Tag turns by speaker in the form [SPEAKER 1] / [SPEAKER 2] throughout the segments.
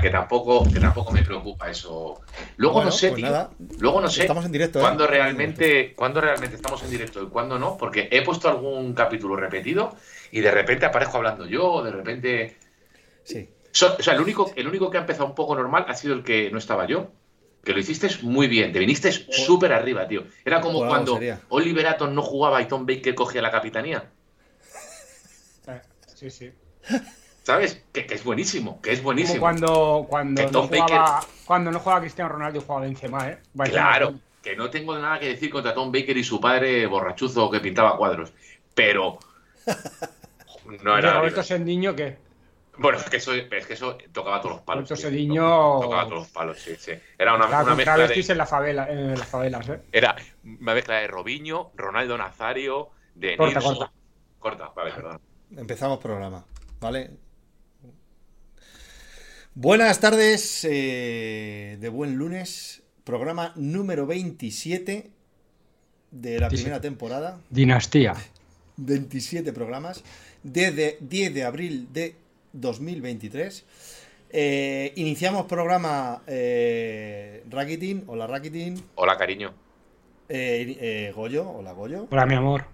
[SPEAKER 1] sea, que tampoco, que tampoco me preocupa eso. Luego
[SPEAKER 2] Bueno,
[SPEAKER 1] no sé,
[SPEAKER 2] pues
[SPEAKER 1] tío.
[SPEAKER 2] nada.
[SPEAKER 1] Luego no sé.
[SPEAKER 2] Estamos en directo, ¿eh?
[SPEAKER 1] ¿Cuándo realmente, cuándo realmente estamos en directo y cuándo no? Porque he puesto algún capítulo repetido y de repente aparezco hablando yo, de repente.
[SPEAKER 2] Sí.
[SPEAKER 1] So- o sea, el único, el único que ha empezado un poco normal ha sido el que no estaba yo. Que lo hiciste muy bien, te viniste súper arriba, tío. Era como cuando
[SPEAKER 2] sería.
[SPEAKER 1] Oliver Atom no jugaba y Tom Baker cogía la capitanía.
[SPEAKER 3] Sí, sí.
[SPEAKER 1] ¿Sabes? Que, que es buenísimo, que es
[SPEAKER 3] Como
[SPEAKER 1] buenísimo.
[SPEAKER 3] cuando, cuando, no jugaba, cuando no jugaba Cristiano Ronaldo y jugaba Benzema, ¿eh? Benzema.
[SPEAKER 1] Claro, que no tengo nada que decir contra Tom Baker y su padre borrachuzo que pintaba cuadros. Pero. No era.
[SPEAKER 3] Roberto Sendiño, ¿qué?
[SPEAKER 1] Bueno, es que eso, es que eso tocaba todos los palos.
[SPEAKER 3] Roberto
[SPEAKER 1] tío.
[SPEAKER 3] Sediño-
[SPEAKER 1] Tocaba todos los palos, sí, sí. Era una,
[SPEAKER 3] Claro,
[SPEAKER 1] una
[SPEAKER 3] con
[SPEAKER 1] mezcla de.
[SPEAKER 3] en, la favela, en las favelas, ¿eh?
[SPEAKER 1] Era una mezcla de Robinho, Ronaldo Nazario, de
[SPEAKER 3] Corta,
[SPEAKER 1] Nilsson.
[SPEAKER 3] corta.
[SPEAKER 1] Corta, vale, perdón.
[SPEAKER 2] Empezamos programa, ¿vale? Buenas tardes eh, de buen lunes, programa número 27 de la
[SPEAKER 3] 27.
[SPEAKER 2] primera temporada.
[SPEAKER 3] Dinastía.
[SPEAKER 2] 27 programas, desde 10 de abril de 2023. Eh, iniciamos programa eh, Rakitin, hola Rakitin,
[SPEAKER 1] Hola, cariño.
[SPEAKER 2] eh, eh, Goyo, hola Goyo.
[SPEAKER 3] Hola, mi amor.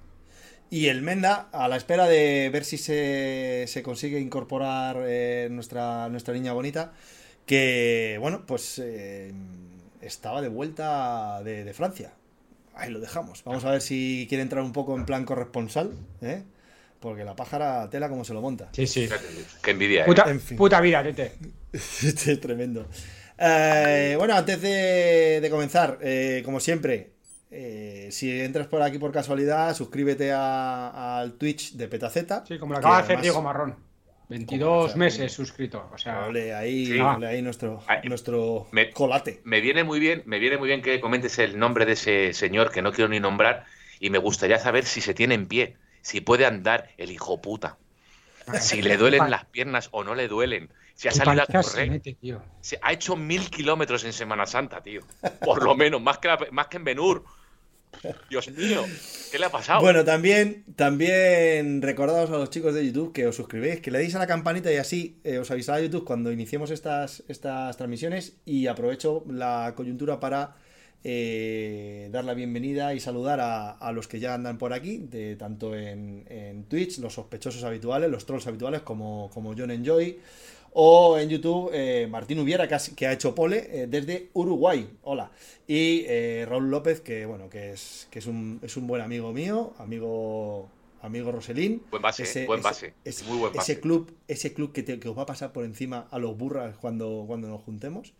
[SPEAKER 2] Y el Menda, a la espera de ver si se, se consigue incorporar eh, nuestra, nuestra niña bonita, que, bueno, pues eh, estaba de vuelta de, de Francia. Ahí lo dejamos. Vamos a ver si quiere entrar un poco en plan corresponsal, ¿eh? Porque la pájara tela como se lo monta.
[SPEAKER 3] Sí, sí.
[SPEAKER 1] Qué envidia, ¿eh?
[SPEAKER 3] Puta,
[SPEAKER 2] En fin.
[SPEAKER 3] puta vida, tete.
[SPEAKER 2] Este es tremendo. Eh, bueno, antes de, de comenzar, eh, como siempre, eh, si entras por aquí por casualidad, suscríbete al Twitch de Petaceta.
[SPEAKER 3] Sí, como lo
[SPEAKER 2] que
[SPEAKER 3] acaba de hacer Diego Marrón. 22
[SPEAKER 2] o sea,
[SPEAKER 3] meses suscrito. O sea,
[SPEAKER 2] Ole ahí,
[SPEAKER 1] Sí.
[SPEAKER 2] ole ahí nuestro,
[SPEAKER 1] Ay,
[SPEAKER 2] nuestro
[SPEAKER 1] me-
[SPEAKER 2] colate.
[SPEAKER 1] Me viene muy bien, me viene muy bien que comentes el nombre de ese señor que no quiero ni nombrar y me gustaría saber si se tiene en pie, si puede andar el hijo puta, si le duelen las piernas o no le duelen, si ha
[SPEAKER 3] ¿qué
[SPEAKER 1] salido a correr,
[SPEAKER 3] mete, tío?
[SPEAKER 1] se ha hecho mil kilómetros en Semana Santa, tío, por lo menos, más que, la- más que en Benur. Dios mío, ¿qué le ha pasado?
[SPEAKER 2] Bueno, también, también recordaos a los chicos de YouTube que os suscribáis, que le deis a la campanita y así eh, os avisará YouTube cuando iniciemos estas, estas transmisiones. Y aprovecho la coyuntura para eh, dar la bienvenida y saludar a, a los que ya andan por aquí, de, tanto en, en Twitch, los sospechosos habituales, los trolls habituales, como, como John Enjoy. O en YouTube, eh, Martín Ubiera, que ha, que ha hecho pole eh, desde Uruguay. Hola. Y eh, Raúl López, que bueno, que es, que es un, es un buen amigo mío, amigo, amigo Roselín.
[SPEAKER 1] Buen base, buen base,
[SPEAKER 2] ese-
[SPEAKER 1] muy buen base.
[SPEAKER 2] Ese club, ese club que, te- que os va a pasar por encima a los burras cuando, cuando nos juntemos.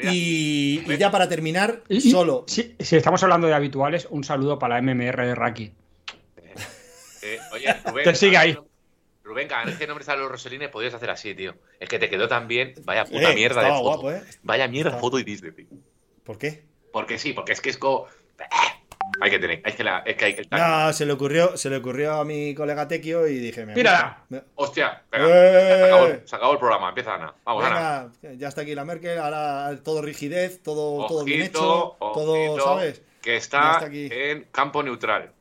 [SPEAKER 1] Mira,
[SPEAKER 2] y, ya para terminar,
[SPEAKER 3] Y- y-
[SPEAKER 2] solo.
[SPEAKER 3] Si, si estamos hablando de habituales, un saludo para la MMR de Raki.
[SPEAKER 1] Eh, oye, Rubén,
[SPEAKER 3] Te sigue ahí.
[SPEAKER 1] Rubén, cada vez que nombres a los Roselines podrías hacer así, tío. Es que te quedó tan bien, vaya puta
[SPEAKER 2] Eh,
[SPEAKER 1] mierda de foto.
[SPEAKER 2] guapo, ¿eh?
[SPEAKER 1] Vaya mierda
[SPEAKER 2] Estaba-
[SPEAKER 1] foto y tío.
[SPEAKER 2] ¿Por qué?
[SPEAKER 1] Porque sí, porque es que es como. Hay que tener, hay que, la, es que hay que estar.
[SPEAKER 2] No, se le ocurrió, se le ocurrió a mi colega Tequio y dije, me
[SPEAKER 3] Tírala.
[SPEAKER 2] me-
[SPEAKER 1] Hostia, venga,
[SPEAKER 2] ¡Eh!
[SPEAKER 1] se, acabó, el- se acabó el programa, empieza Ana. Vamos, Ana.
[SPEAKER 2] Venga, ya está aquí la Merkel, ahora todo rigidez, todo, todo bien
[SPEAKER 1] Ojito,
[SPEAKER 2] hecho, todo,
[SPEAKER 1] ojito,
[SPEAKER 2] ¿sabes?
[SPEAKER 1] Que está,
[SPEAKER 2] está aquí.
[SPEAKER 1] en campo neutral.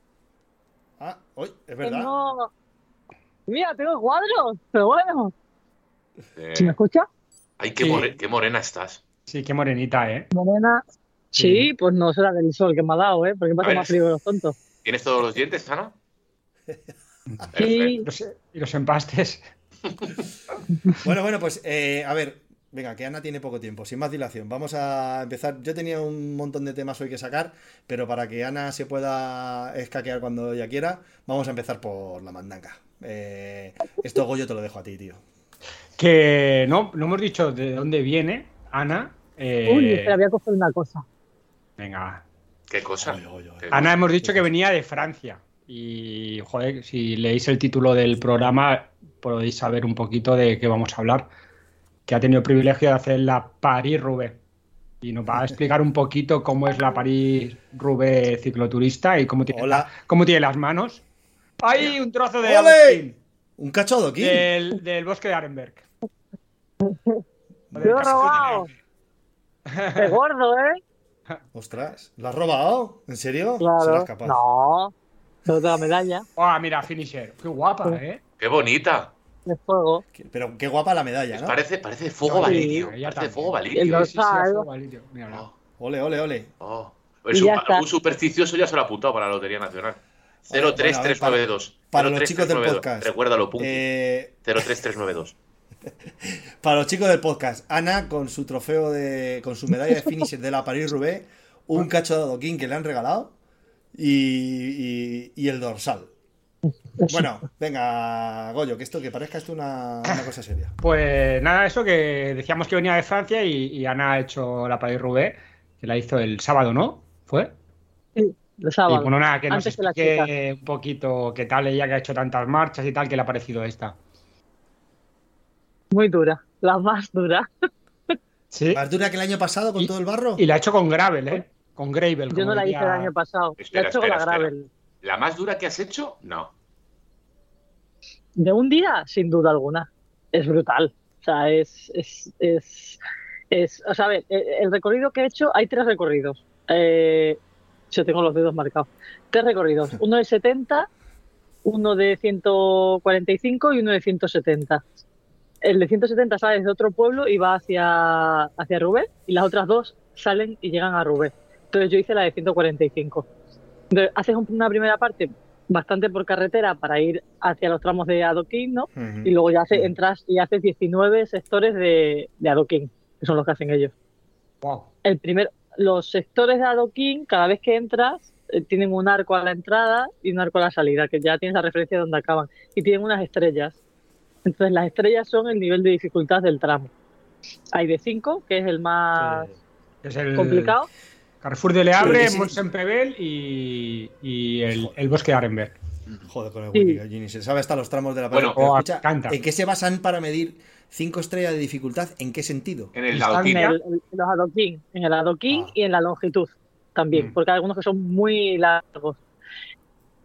[SPEAKER 2] Ah, hoy, es verdad.
[SPEAKER 4] Tengo... Mira, tengo cuadros, pero bueno.
[SPEAKER 1] Eh,
[SPEAKER 4] ¿Se me escucha?
[SPEAKER 1] ay, qué,
[SPEAKER 3] Sí.
[SPEAKER 1] more- qué morena estás.
[SPEAKER 3] Sí, qué morenita, ¿eh?
[SPEAKER 4] Morena. Sí, pues no será del sol que me ha dado, ¿eh? Porque me
[SPEAKER 1] A
[SPEAKER 4] hace más frío que los tontos.
[SPEAKER 1] ¿Tienes todos los dientes, Ana?
[SPEAKER 4] Sí,
[SPEAKER 3] Y los, y los empastes.
[SPEAKER 2] Bueno, bueno, pues eh, a ver, venga, que Ana tiene poco tiempo, sin más dilación. Vamos a empezar. Yo tenía un montón de temas hoy que sacar, pero para que Ana se pueda escaquear cuando ella quiera, vamos a empezar por la mandanga. Eh, esto Goyo te lo dejo a ti, tío.
[SPEAKER 3] Que no, no hemos dicho de dónde viene Ana. eh,
[SPEAKER 4] Uy, espera, voy a coger una cosa.
[SPEAKER 3] Venga.
[SPEAKER 1] ¿Qué cosa?
[SPEAKER 2] Oye, oye, oye.
[SPEAKER 1] ¿Qué
[SPEAKER 3] Ana hemos dicho que venía de Francia. Y, joder, si leéis el título del programa, podéis saber un poquito de qué vamos a hablar. Que ha tenido el privilegio de hacer la Paris-Roubaix. Y nos va a explicar un poquito cómo es la Paris-Roubaix cicloturista y cómo tiene,
[SPEAKER 2] Hola.
[SPEAKER 3] cómo tiene las manos. ¡Hay un trozo de
[SPEAKER 2] ¡Ole! Un cachodo aquí.
[SPEAKER 3] Del, del bosque de Arenberg.
[SPEAKER 4] ¡Te lo he robado! ¡Qué gordo, eh!
[SPEAKER 2] Ostras, ¿lo has robado? ¿En serio?
[SPEAKER 4] Claro.
[SPEAKER 2] Serás capaz.
[SPEAKER 4] No. Solo te la medalla.
[SPEAKER 3] ¡Ah, mira, Finisher! ¡Qué guapa, eh!
[SPEAKER 1] ¡Qué bonita!
[SPEAKER 4] de fuego.
[SPEAKER 2] Pero qué guapa la medalla, ¿no?
[SPEAKER 1] Parece, parece fuego
[SPEAKER 3] Sí,
[SPEAKER 1] valirio.
[SPEAKER 3] ella
[SPEAKER 1] Parece
[SPEAKER 3] también.
[SPEAKER 1] fuego valirio.
[SPEAKER 3] Sí, sí, sí, fuego, Valirio.
[SPEAKER 1] Oh,
[SPEAKER 2] Ole, ole, ole.
[SPEAKER 1] oh. Un, un supersticioso ya se lo ha apuntado para la Lotería Nacional.
[SPEAKER 2] Bueno, a ver,
[SPEAKER 1] 03392.
[SPEAKER 2] para los chicos del
[SPEAKER 1] 03392.
[SPEAKER 2] podcast.
[SPEAKER 1] Recuérdalo, Punky.
[SPEAKER 2] Eh,
[SPEAKER 1] 03392.
[SPEAKER 2] para los chicos del podcast, Ana con su trofeo de. con su medalla de finisher de la París-Roubaix, un cacho de adoquín que le han regalado y, y- y el dorsal. Bueno, venga, Goyo, que esto que parezca esto una, una cosa seria.
[SPEAKER 3] Pues nada, eso que decíamos que venía de Francia y, y Ana ha hecho la Paris Roubaix, que la hizo el sábado, ¿no? ¿Fue?
[SPEAKER 4] Sí, el
[SPEAKER 3] Y
[SPEAKER 4] sábado.
[SPEAKER 3] bueno, nada, que nos
[SPEAKER 4] Antes de la
[SPEAKER 3] explique un poquito qué tal ella que ha hecho tantas marchas y tal, qué le ha parecido esta.
[SPEAKER 4] Muy dura. La más dura.
[SPEAKER 3] Sí.
[SPEAKER 2] Más dura que el año pasado con
[SPEAKER 3] Y-
[SPEAKER 2] todo el barro.
[SPEAKER 3] Y la ha hecho con gravel, ¿eh? Con gravel.
[SPEAKER 4] Yo no la hice el año pasado.
[SPEAKER 1] Espera,
[SPEAKER 4] la he hecho
[SPEAKER 1] espera,
[SPEAKER 4] con la
[SPEAKER 1] espera.
[SPEAKER 4] gravel.
[SPEAKER 1] ¿La más dura que has hecho? No.
[SPEAKER 4] De un día, sin duda alguna. Es brutal. O sea, es. es, es, es- o sea, a ver, el, el recorrido que he hecho, hay tres recorridos. Eh, yo tengo los dedos marcados. Tres recorridos. Uno de 70, uno de 145 y uno de 170. El de 170 sale desde otro pueblo y va hacia, hacia Rubén, y las otras dos salen y llegan a Rubén. Entonces yo hice la de 145. Entonces, haces un- una primera parte bastante por carretera para ir hacia los tramos de adoquín, ¿no? Y luego ya hace- entras y haces 19 sectores de, de adoquín, que son los que hacen ellos.
[SPEAKER 3] Wow.
[SPEAKER 4] El primer, los sectores de adoquín, cada vez que entras, eh, tienen un arco a la entrada y un arco a la salida, que ya tienes la referencia de dónde acaban. Y tienen unas estrellas. Entonces las estrellas son el nivel de dificultad del tramo. Hay de 5, que es el más
[SPEAKER 3] Es el
[SPEAKER 4] complicado.
[SPEAKER 3] Carrefour de Le Havre,
[SPEAKER 2] Pero que sí.
[SPEAKER 3] Mont-Saint-Pével y, y el, el bosque de Arenberg.
[SPEAKER 2] Joder, con el
[SPEAKER 4] Sí.
[SPEAKER 2] Winnie Gallini, se sabe hasta los tramos de la
[SPEAKER 1] Bueno,
[SPEAKER 2] Pero
[SPEAKER 3] oh,
[SPEAKER 2] escucha. ¿En qué se basan para medir cinco estrellas de dificultad? ¿En qué sentido?
[SPEAKER 1] En el adoquín.
[SPEAKER 4] En, el- en los adoquín, en el adoquín
[SPEAKER 2] Ah.
[SPEAKER 4] y en la longitud también,
[SPEAKER 3] Mm.
[SPEAKER 4] porque hay algunos que son muy largos.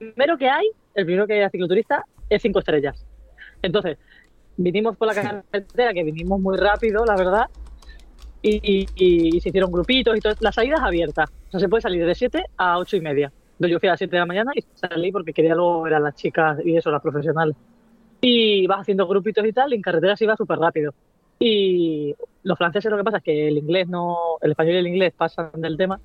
[SPEAKER 4] El primero que hay, el primero que hay a cicloturista, es cinco estrellas. Entonces, vinimos por la carretera, que vinimos muy rápido, la verdad, y, y- y se hicieron grupitos y todo. La salida es abierta, o sea, se puede salir de 7 a 8 y media. Yo fui a las 7 de la mañana y salí porque quería luego ver a las chicas y eso, las profesionales. Y vas haciendo grupitos y tal, y en carretera se iba súper rápido. Y los franceses lo que pasa es que el inglés no, el español y el inglés pasan del tema.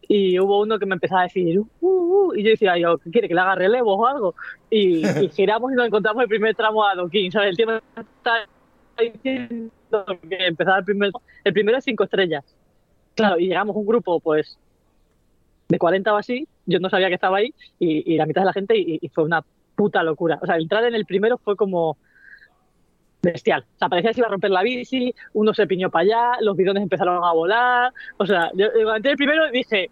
[SPEAKER 4] Y hubo uno que me empezaba a decir, uh, uh, y yo decía, yo, ¿qué quiere? ¿Que le haga relevo o algo? Y, y giramos y nos encontramos el primer tramo a Adoquín, ¿sabes? El me está diciendo que empezaba el primer, el primero es cinco estrellas. Claro, y llegamos un grupo, pues, de 40 o así, yo no sabía que estaba ahí, y, y la mitad de la gente, y, y fue una puta locura. O sea, entrar en el primero fue como bestial. O sea, parecía que se iba a romper la bici, uno se piñó para allá, los bidones empezaron a volar. O sea, yo cuando entré el primero y dije,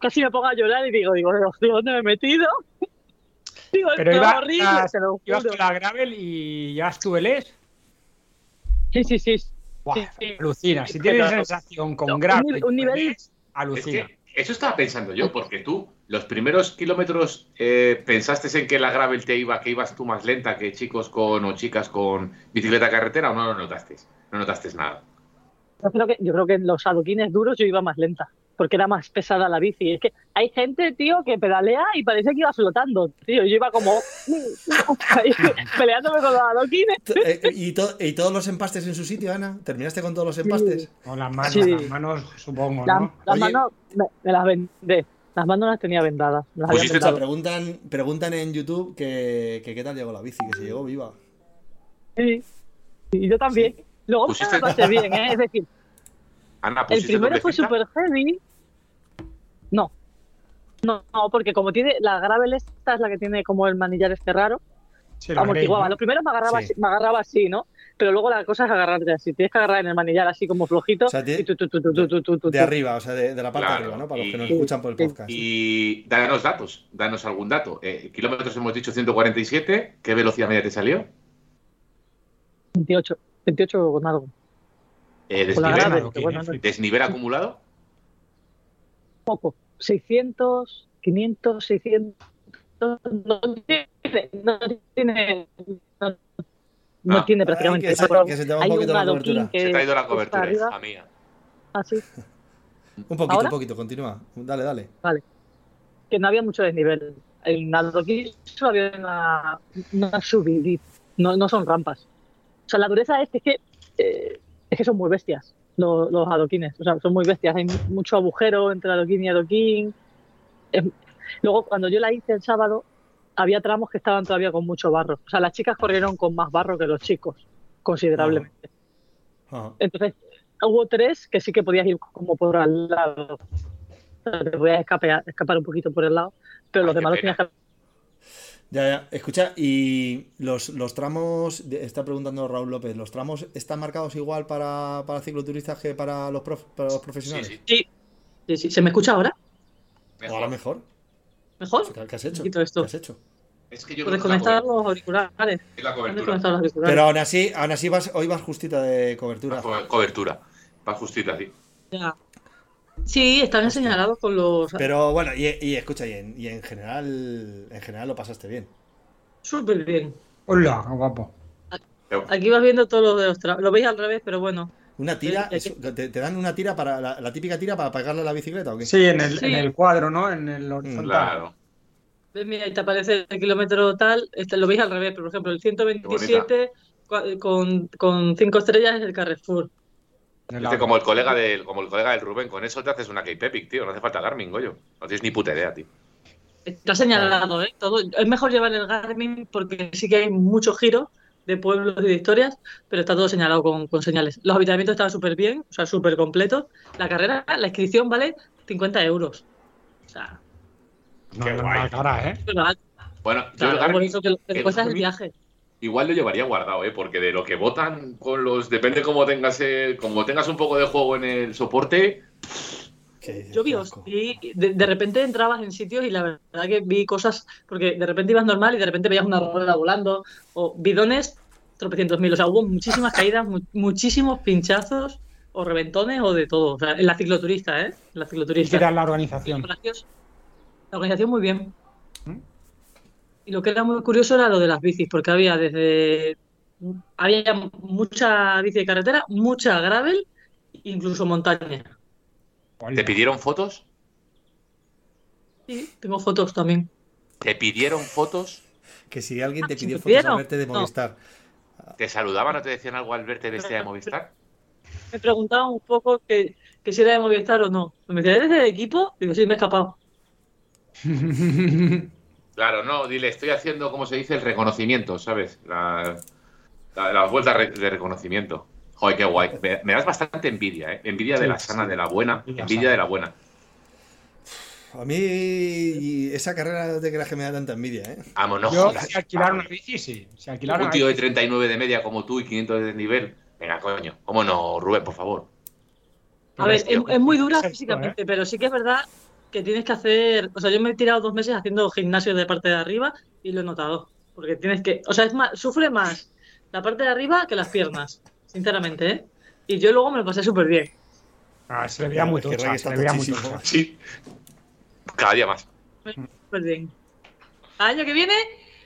[SPEAKER 4] casi me pongo a llorar y digo, digo, "Hostia, ¿dónde me he metido? digo,
[SPEAKER 3] Pero iba-
[SPEAKER 4] horrible,
[SPEAKER 3] ibas-
[SPEAKER 4] te lo
[SPEAKER 3] Ibas con la gravel y ya tú el.
[SPEAKER 4] Sí, sí, sí.
[SPEAKER 3] Buah,
[SPEAKER 4] Sí, sí.
[SPEAKER 3] alucina. Si tienes sensación con
[SPEAKER 4] No, un
[SPEAKER 3] gravel,
[SPEAKER 4] un
[SPEAKER 3] y
[SPEAKER 4] nivel-
[SPEAKER 1] Es
[SPEAKER 3] alucina.
[SPEAKER 1] que eso estaba pensando yo, porque tú, los primeros kilómetros, eh, pensaste en que la gravel te iba, que ibas tú más lenta que chicos con o chicas con bicicleta carretera, o no lo notaste? No notaste nada.
[SPEAKER 4] Yo creo que, yo creo que en los adoquines duros yo iba más lenta, porque era más pesada la bici. Es que hay gente, tío, que pedalea y parece que iba flotando, tío. Yo iba como peleándome con los adoquines.
[SPEAKER 2] Eh, eh, ¿Y, to- y todos los empastes en su sitio, Ana? ¿Terminaste con todos los empastes?
[SPEAKER 3] Con las manos,
[SPEAKER 4] Sí.
[SPEAKER 3] las manos, supongo,
[SPEAKER 4] Las,
[SPEAKER 3] ¿no?
[SPEAKER 4] las
[SPEAKER 2] Oye.
[SPEAKER 4] manos me, me las vendé. Las manos las tenía vendadas. las había
[SPEAKER 2] O sea,
[SPEAKER 4] vendado.
[SPEAKER 2] preguntan, preguntan en YouTube que, que qué tal llegó la bici, que se llegó viva.
[SPEAKER 4] Sí. Y yo también. Luego me pasé bien, ¿eh? Es decir,
[SPEAKER 1] Ana,
[SPEAKER 4] el
[SPEAKER 1] ¿pusiste
[SPEAKER 4] primero fue súper heavy. No. No, no, porque como tiene la gravel esta es la que tiene como el manillar este raro,
[SPEAKER 3] Sí,
[SPEAKER 4] amortiguaba.
[SPEAKER 3] ¿no?
[SPEAKER 4] Los primeros me agarraba,
[SPEAKER 2] Sí.
[SPEAKER 4] así, me agarraba así, ¿no? Pero luego la cosa es agarrarte así. Tienes que agarrar en el manillar así como flojito.
[SPEAKER 2] O sea,
[SPEAKER 4] y tu, tu, tu.
[SPEAKER 2] De arriba, o sea, de, de la parte
[SPEAKER 1] Claro,
[SPEAKER 2] de arriba, ¿no? Para los que nos
[SPEAKER 1] y-
[SPEAKER 2] escuchan por el podcast.
[SPEAKER 1] Y danos datos, danos algún dato. Eh, kilómetros hemos dicho 147, ¿qué velocidad media te salió?
[SPEAKER 4] 28. 28 con algo.
[SPEAKER 1] Eh,
[SPEAKER 4] Con la
[SPEAKER 1] desnivel,
[SPEAKER 4] bueno, no-
[SPEAKER 1] desnivel acumulado.
[SPEAKER 4] Poco. 600, 500, 600. No tiene. No tiene, no, no
[SPEAKER 1] Ah.
[SPEAKER 4] tiene prácticamente.
[SPEAKER 2] que se- que se te va un
[SPEAKER 4] hay
[SPEAKER 2] poquito la
[SPEAKER 4] adoquín
[SPEAKER 2] cobertura.
[SPEAKER 4] que
[SPEAKER 1] Se te ha ido la cobertura,
[SPEAKER 4] arriba,
[SPEAKER 1] hija mía.
[SPEAKER 4] así.
[SPEAKER 2] Un poquito,
[SPEAKER 4] ¿Ahora?
[SPEAKER 2] un poquito, continúa. Dale, dale.
[SPEAKER 4] que no había mucho desnivel. En adoquín solo había una, una subidita, no, no son rampas. O sea, la dureza es que, es que, eh, es que son muy bestias los, los adoquines. O sea, son muy bestias. Hay mucho agujero entre adoquín y adoquín. Es- Luego, cuando yo la hice el sábado, había tramos que estaban todavía con mucho barro. O sea, las chicas corrieron con más barro que los chicos, considerablemente.
[SPEAKER 2] Ajá.
[SPEAKER 4] Entonces, hubo tres que sí que podías ir como por al lado. Te podías escapear- escapar un poquito por el lado, pero
[SPEAKER 1] Ay,
[SPEAKER 4] los demás los tenías que
[SPEAKER 2] Ya, ya. Escucha, y los, los tramos, está preguntando Raúl López, ¿los tramos están marcados igual para, para cicloturistas que para los, prof- para los profesionales?
[SPEAKER 1] sí.
[SPEAKER 4] Sí, sí, sí. ¿Se me escucha ahora?
[SPEAKER 2] ¿O ahora mejor?
[SPEAKER 4] ¿Mejor?
[SPEAKER 2] ¿Qué, has hecho? ¿Qué has hecho?
[SPEAKER 1] Es que yo
[SPEAKER 4] Puedes
[SPEAKER 1] creo que es la
[SPEAKER 4] conectar
[SPEAKER 1] cobertura.
[SPEAKER 4] los auriculares.
[SPEAKER 1] Es la cobertura.
[SPEAKER 4] conectar los auriculares.
[SPEAKER 2] Pero aún así, aún así vas, hoy vas justita de cobertura.
[SPEAKER 1] co- cobertura. Va justita, sí.
[SPEAKER 4] Ya. Sí, están señalados con los.
[SPEAKER 2] Pero bueno, y, y escucha, y en, y en general, en general lo pasaste bien.
[SPEAKER 4] Súper bien.
[SPEAKER 3] Hola, qué guapo.
[SPEAKER 4] Aquí vas viendo todos los de los tra- Lo veis al revés, pero bueno.
[SPEAKER 2] Una tira,
[SPEAKER 4] Eh, eh,
[SPEAKER 2] es- te, te dan una tira para la, la típica tira para pegarle a la bicicleta o qué?
[SPEAKER 3] Sí, en el,
[SPEAKER 4] Sí.
[SPEAKER 3] en el cuadro, ¿no? En el horizontal.
[SPEAKER 1] Claro.
[SPEAKER 4] ¿Ves? Mira, ahí te aparece el kilómetro tal. Este, lo veis al revés, pero por ejemplo, el 127 cua- con, con 5 estrellas es el Carrefour.
[SPEAKER 3] Lado.
[SPEAKER 1] como el colega del, como el colega del Rubén, con eso te haces una Cape Epic, tío. No hace falta Garmin, goyo. No tienes ni puta idea, tío.
[SPEAKER 4] Está señalado, ¿eh? Todo. Es mejor llevar el Garmin porque sí que hay muchos giros de pueblos y de historias, pero está todo señalado con, con señales. Los habitamientos estaban súper bien, o sea, súper completos. La carrera, la inscripción vale 50 euros. O sea,
[SPEAKER 3] No,
[SPEAKER 1] Qué guay.
[SPEAKER 3] cara, ¿eh?
[SPEAKER 1] Bueno, yo
[SPEAKER 4] Claro,
[SPEAKER 1] el
[SPEAKER 4] por
[SPEAKER 1] Garmin
[SPEAKER 4] eso que lo que
[SPEAKER 1] el
[SPEAKER 4] cuesta es el viaje.
[SPEAKER 1] Igual lo llevaría guardado, ¿eh? Porque de lo que votan con los... Depende cómo tengas el- como tengas un poco de juego en el soporte,
[SPEAKER 2] ¿Qué dices,
[SPEAKER 4] Yo vi, de, de repente entrabas en sitios y la verdad que vi cosas, porque de repente ibas normal y de repente veías una rueda volando, o bidones, tropecientos mil. O sea, hubo muchísimas caídas, mu- muchísimos pinchazos, o reventones, o de todo. O sea, en la cicloturista, ¿eh? En la
[SPEAKER 3] ¿Y qué
[SPEAKER 4] cicloturista.
[SPEAKER 3] tal la organización?
[SPEAKER 4] La organización muy bien. Y lo que era muy curioso era lo de las bicis, porque había desde. Había mucha bici de carretera, mucha gravel, incluso montaña.
[SPEAKER 1] ¿te pidieron fotos?
[SPEAKER 4] Sí, tengo fotos también.
[SPEAKER 1] ¿Te pidieron fotos?
[SPEAKER 2] Que si alguien te
[SPEAKER 4] Ah, ¿se
[SPEAKER 2] pidió fotos al verte de
[SPEAKER 4] No.
[SPEAKER 2] Movistar.
[SPEAKER 1] ¿Te saludaban o te decían algo al verte vestida de Movistar?
[SPEAKER 4] me preguntaban un poco que, que si era de Movistar o no. Me decían, ¿eres del equipo? Digo, sí, me he escapado.
[SPEAKER 1] Claro, no, dile, estoy haciendo, como se dice, el reconocimiento, ¿sabes? La, la- las vueltas re- de reconocimiento. Joder, qué guay. Me, me das bastante envidia, ¿eh? Envidia de la sana,
[SPEAKER 3] sí.
[SPEAKER 1] de la buena.
[SPEAKER 3] Envidia
[SPEAKER 1] Envidia
[SPEAKER 3] sana.
[SPEAKER 1] de la buena.
[SPEAKER 2] A mí esa carrera no te creas que me da tanta envidia, ¿eh?
[SPEAKER 1] Vámonos.
[SPEAKER 3] Yo,
[SPEAKER 1] jodas.
[SPEAKER 3] si alquilar una bici, sí. Si alquilar
[SPEAKER 1] Un
[SPEAKER 3] una
[SPEAKER 1] tío de
[SPEAKER 3] bici,
[SPEAKER 1] 39 de media como tú y 500 de nivel. Venga, coño. ¿Cómo no, Rubén, por favor?
[SPEAKER 4] A ver, es, es muy dura físicamente, pero sí que es verdad que tienes que hacer. O sea, yo me he tirado dos meses haciendo gimnasio de parte de arriba y lo he notado. Porque tienes que. O sea, es más, sufre más la parte de arriba que las piernas, sinceramente, ¿eh? Y yo luego me lo pasé súper bien.
[SPEAKER 3] Ah, se le veía muy tocha, se le veía muy tocha.
[SPEAKER 1] Sí. Cada día más.
[SPEAKER 4] Súper bien. Al año que viene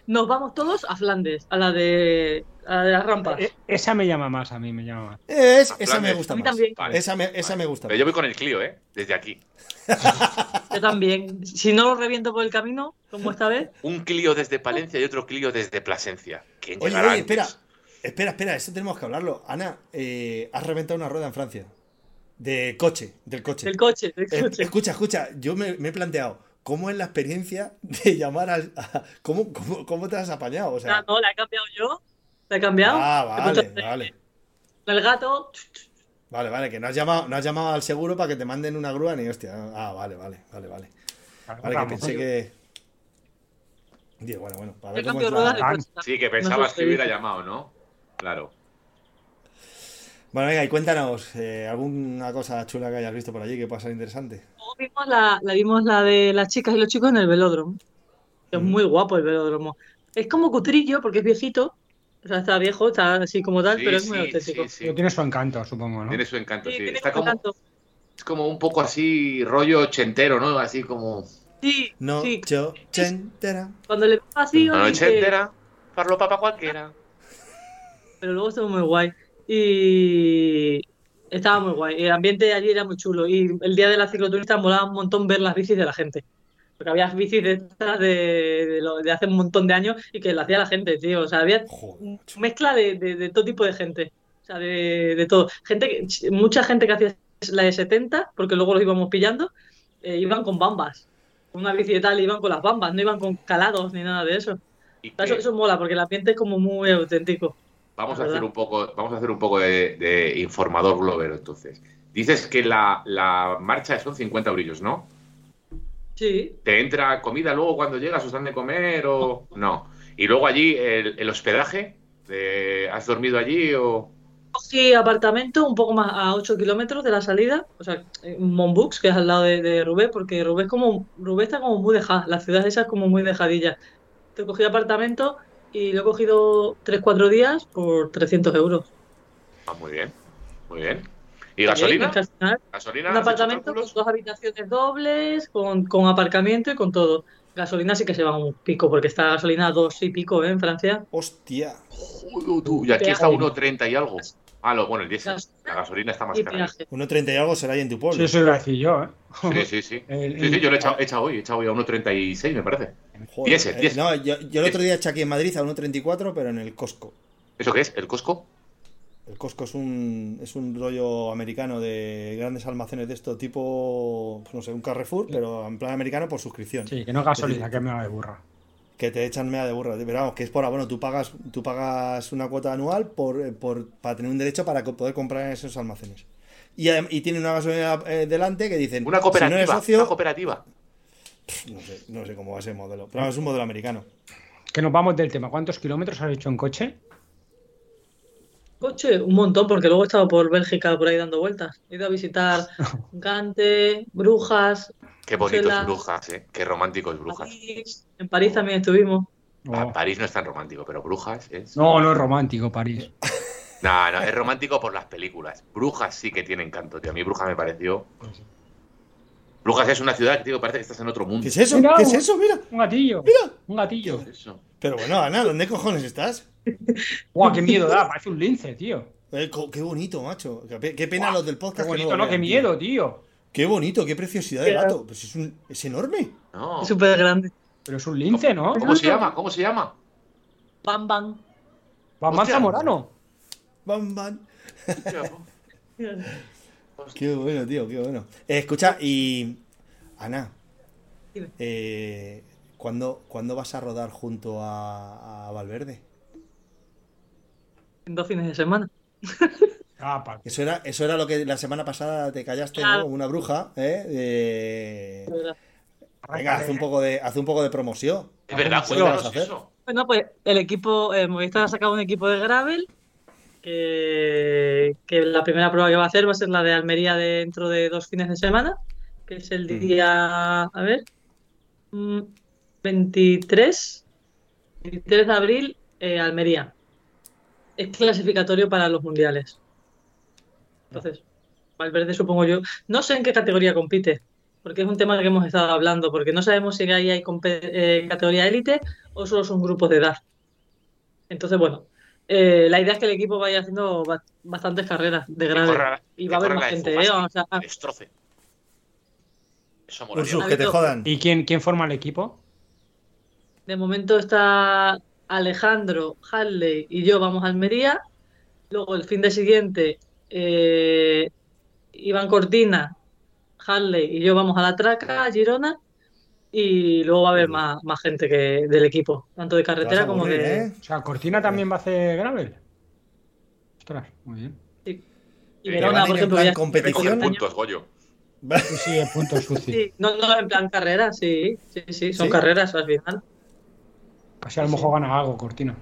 [SPEAKER 4] nos vamos todos a Flandes, a la de, a de las rampas.
[SPEAKER 3] E- Esa me llama más, a mí me llama más.
[SPEAKER 2] Es,
[SPEAKER 1] A
[SPEAKER 2] esa me gusta
[SPEAKER 4] A mí
[SPEAKER 2] más.
[SPEAKER 4] también.
[SPEAKER 1] Vale.
[SPEAKER 2] Esa me, esa me gusta
[SPEAKER 1] Pero
[SPEAKER 2] más.
[SPEAKER 1] yo voy con el Clio, ¿eh? Desde aquí.
[SPEAKER 4] Yo también. Si no lo reviento por el camino, como esta vez,
[SPEAKER 1] Un Clio desde Palencia y otro Clio desde Plasencia. ¿Quién
[SPEAKER 2] Oye, oye, espera. Espera, espera, esto tenemos que hablarlo. Ana, eh, has reventado una rueda en Francia. De coche, del coche.
[SPEAKER 4] el coche, el
[SPEAKER 2] Eh,
[SPEAKER 4] coche.
[SPEAKER 2] escucha, escucha, yo me, me he planteado, ¿cómo es la experiencia de llamar al... a- ¿cómo, cómo, cómo te has apañado? O
[SPEAKER 4] Ah, no, la he cambiado yo. He cambiado.
[SPEAKER 2] ah, vale, vale.
[SPEAKER 4] El gato.
[SPEAKER 2] Vale, vale, que no has llamado, no has llamado al seguro para que te manden una grúa ni hostia. Ah, vale, vale, vale, vale. Vale, que pensé que. Digo, bueno, bueno, para ver cómo es
[SPEAKER 4] cambiado ruedas de
[SPEAKER 2] la...
[SPEAKER 3] Ah.
[SPEAKER 1] Sí, que pensabas que hubiera llamado, ¿no? Claro.
[SPEAKER 2] Bueno, venga, y cuéntanos, eh, alguna cosa chula que hayas visto por allí que pueda ser interesante.
[SPEAKER 4] Luego vimos la, la vimos la de las chicas y los chicos en el velódromo. Es
[SPEAKER 2] Mm.
[SPEAKER 4] muy guapo el velódromo. Es como cutrillo porque es viejito. O sea, está viejo, está así como tal,
[SPEAKER 1] Sí,
[SPEAKER 4] pero es muy
[SPEAKER 1] sí,
[SPEAKER 4] auténtico.
[SPEAKER 1] sí, sí.
[SPEAKER 3] Pero tiene su encanto, supongo, ¿no?
[SPEAKER 1] Tiene su encanto,
[SPEAKER 4] Sí,
[SPEAKER 1] sí.
[SPEAKER 4] tiene
[SPEAKER 1] Está
[SPEAKER 4] como
[SPEAKER 1] es como un poco así, rollo ochentero, ¿no? Así como.
[SPEAKER 4] Sí,
[SPEAKER 2] No,
[SPEAKER 4] sí.
[SPEAKER 2] yo, chentera.
[SPEAKER 4] Cuando le pasa así,
[SPEAKER 1] No,
[SPEAKER 4] dice-
[SPEAKER 1] ochentera, farlo papa cualquiera.
[SPEAKER 4] pero luego estuvo muy guay. Y estaba muy guay. El ambiente de allí era muy chulo. Y el día de la cicloturista molaba un montón ver las bicis de la gente. Porque había bicis de estas de, de, lo- de hace un montón de años y que lo hacía la gente, tío. O sea, había
[SPEAKER 2] Joder,
[SPEAKER 4] mezcla de, de- de todo tipo de gente. O sea, de, de todo. Gente que, mucha gente que hacía la de 70, porque luego los íbamos pillando, eh, iban con bambas. Una bici y tal, iban con las bambas, no iban con calados ni nada de eso.
[SPEAKER 1] Y
[SPEAKER 4] Eso, eso mola, porque el ambiente es como muy auténtico.
[SPEAKER 1] vamos, a hacer un poco, vamos a hacer un poco de, de informador globero, entonces. Dices que la, la marcha son 50 brillos, ¿no?
[SPEAKER 4] Sí,
[SPEAKER 1] ¿Te entra comida luego cuando llegas o están de comer o no? Y luego allí el, el hospedaje, ¿Te- ¿has dormido allí o...?
[SPEAKER 4] cogí apartamento un poco más a 8 kilómetros de la salida, o sea, en Monbux, que es al lado de, de Rubé, porque Rubé es como, Rubé está como muy dejada, la ciudad esa es como muy dejadilla. Te cogí apartamento y lo he cogido 3-4 días por 300 euros.
[SPEAKER 1] Ah, muy bien, muy bien. ¿Y gasolina? ¿Gasolina?
[SPEAKER 4] un
[SPEAKER 1] ¿Has hecho
[SPEAKER 4] apartamento con dos habitaciones dobles, con, con aparcamiento y con todo. Gasolina sí que se va un pico, porque está gasolina a dos y pico ¿eh? en Francia.
[SPEAKER 2] Hostia.
[SPEAKER 1] Joder, tú, Y aquí está 1.30 y algo. Ah, lo, bueno, el diésel. La gasolina está más cara.
[SPEAKER 4] peaje.
[SPEAKER 2] 1.30 y algo será ahí en tu pueblo.
[SPEAKER 3] Sí, eso iba a decir yo, ¿eh?
[SPEAKER 1] Sí, sí, sí.
[SPEAKER 3] El-
[SPEAKER 1] Sí, sí, yo lo he echado, he echado hoy, he echado hoy a 1.36, me parece.
[SPEAKER 2] Joder,
[SPEAKER 1] Diésel,
[SPEAKER 2] eh,
[SPEAKER 1] diésel.
[SPEAKER 2] no, yo, yo el otro día eché aquí en Madrid a 1.34, pero en el Costco.
[SPEAKER 1] ¿Eso qué es? ¿El Costco?
[SPEAKER 2] El Costco es un, es un rollo americano de grandes almacenes de esto, tipo, pues no sé, un Carrefour, pero en plan americano por suscripción.
[SPEAKER 3] Sí, que no es gasolina, que me va de burra.
[SPEAKER 2] Que te echan mea de burra. Pero vamos, que es por, bueno, tú pagas, tú pagas una cuota anual por, eh, por, para tener un derecho para poder comprar en esos almacenes. Y, y tiene una gasolina eh, delante que dicen,
[SPEAKER 1] Una
[SPEAKER 2] si no
[SPEAKER 1] cooperativa.
[SPEAKER 2] eres socio,
[SPEAKER 1] Una cooperativa.
[SPEAKER 2] no sé, no sé cómo va a ser el modelo, pero vamos, es un modelo americano.
[SPEAKER 3] Que nos vamos del tema. ¿Cuántos kilómetros has hecho en coche?
[SPEAKER 4] Coche, un montón, porque luego he estado por Bélgica por ahí dando vueltas. He ido a visitar Gante, Brujas,
[SPEAKER 1] Qué bonitos
[SPEAKER 4] Bruselas,
[SPEAKER 1] brujas, ¿eh? Qué románticos brujas.
[SPEAKER 4] París. En París también estuvimos.
[SPEAKER 3] No,
[SPEAKER 1] París no es tan romántico, pero brujas es.
[SPEAKER 3] no, no es romántico, París.
[SPEAKER 1] No, no, es romántico por las películas. Brujas sí que tiene encanto, tío. A mí Brujas me pareció. Brujas es una ciudad que, tío, parece que estás en otro mundo.
[SPEAKER 2] ¿Qué es eso?
[SPEAKER 3] Mira,
[SPEAKER 2] ¿Qué es eso? Mira.
[SPEAKER 3] Un gatillo.
[SPEAKER 2] Mira.
[SPEAKER 3] Un gatillo.
[SPEAKER 1] ¿Qué es eso?
[SPEAKER 2] Pero bueno, Ana, ¿dónde cojones estás?
[SPEAKER 3] Guau, qué miedo da. Parece un lince, tío.
[SPEAKER 2] Eh, qué bonito, macho. Qué, pe- qué pena
[SPEAKER 3] Guau,
[SPEAKER 2] los del
[SPEAKER 3] Qué
[SPEAKER 2] podcast. que
[SPEAKER 3] bonito, no, qué miedo, tío.
[SPEAKER 2] Qué bonito, qué preciosidad de
[SPEAKER 4] Qué
[SPEAKER 2] gato. Pues es, un, es enorme.
[SPEAKER 1] No.
[SPEAKER 4] Es súper grande.
[SPEAKER 3] Pero es un lince, ¿no?
[SPEAKER 1] ¿Cómo se llama? ¿Cómo se llama?
[SPEAKER 4] Bam, bam.
[SPEAKER 3] Bambam
[SPEAKER 1] Hostia.
[SPEAKER 3] Zamorano.
[SPEAKER 2] Bam, bam.
[SPEAKER 1] Hostia,
[SPEAKER 2] Qué bueno, tío, qué bueno. Eh, escucha, y. Ana, eh, ¿cuándo, cuándo vas a rodar junto a, a Valverde?
[SPEAKER 4] En dos fines de semana.
[SPEAKER 3] Ah,
[SPEAKER 2] Eso era, eso era lo que la semana pasada te callaste,
[SPEAKER 4] Claro.
[SPEAKER 2] ¿no? Una bruja, ¿eh? Venga, haz un poco de, haz un poco de promoción.
[SPEAKER 1] Es verdad,
[SPEAKER 2] ¿Qué vas a
[SPEAKER 1] cuéntanos
[SPEAKER 2] hacer?
[SPEAKER 1] eso.
[SPEAKER 4] Bueno, pues el equipo, eh, Movistar ha sacado un equipo de gravel que, que la primera prueba que va a hacer va a ser la de Almería dentro de dos fines de semana, que es el día, a ver, mm, 23, 23 de abril, eh, Almería. Es clasificatorio para los mundiales. Entonces, Valverde supongo yo, no sé en qué categoría compite, porque es un tema que hemos estado hablando, porque no sabemos si ahí hay eh, categoría élite o solo son grupos de edad. Entonces, bueno, eh, la idea es que el equipo vaya haciendo ba- bastantes carreras de
[SPEAKER 1] corra-
[SPEAKER 4] y va a haber más gente, ¿eh?
[SPEAKER 1] Zubaski,
[SPEAKER 4] Vamos a-
[SPEAKER 1] que destroce. Eso
[SPEAKER 2] que te jodan.
[SPEAKER 3] ¿Y quién, quién forma el equipo?
[SPEAKER 4] De momento está Alejandro, Harley y yo vamos a Almería. Luego el fin de siguiente, eh, Iván Cortina, Harley y yo vamos a la Traca, a Girona. Y luego va a haber más, más gente que del equipo, tanto de carretera como de.
[SPEAKER 2] ¿eh?
[SPEAKER 3] O sea, Cortina también va a hacer gravel. Ostras, muy bien.
[SPEAKER 4] Y
[SPEAKER 1] Eh,
[SPEAKER 4] Verona, por ejemplo, ya-
[SPEAKER 2] competición.
[SPEAKER 1] Puntos, Goyo.
[SPEAKER 3] Sí, sí, el punto sucio.
[SPEAKER 4] Sí, no, no, en plan carrera, sí, sí, sí, son
[SPEAKER 2] ¿Sí?
[SPEAKER 4] carreras al final.
[SPEAKER 3] Así a lo mejor gana algo, Cortina.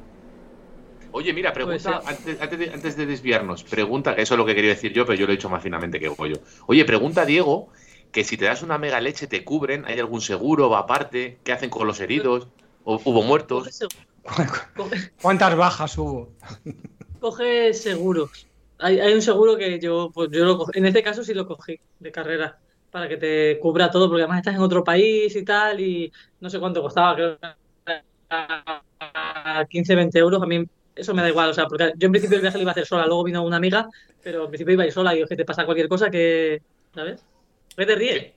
[SPEAKER 1] Oye, mira, pregunta, antes, antes de, antes de desviarnos, pregunta, eso es lo que quería decir yo, pero yo lo he dicho más finamente que Goyo. Oye, pregunta a Diego que si te das una mega leche te cubren, ¿hay algún seguro, va aparte? ¿Qué hacen con los heridos? ¿O hubo muertos?
[SPEAKER 3] ¿Cuántas bajas hubo?
[SPEAKER 4] coge seguros. Hay, hay un seguro que yo, pues yo lo cogí, en este caso sí lo cogí de carrera, para que te cubra todo, porque además estás en otro país y tal, y no sé cuánto costaba, creo que era 15, 20 euros, a mí eso me da igual, o sea, porque yo en principio el viaje lo iba a hacer sola, luego vino una amiga, pero en principio iba a ir sola y que te pasa cualquier cosa que, ¿sabes? ¿Qué te ríes?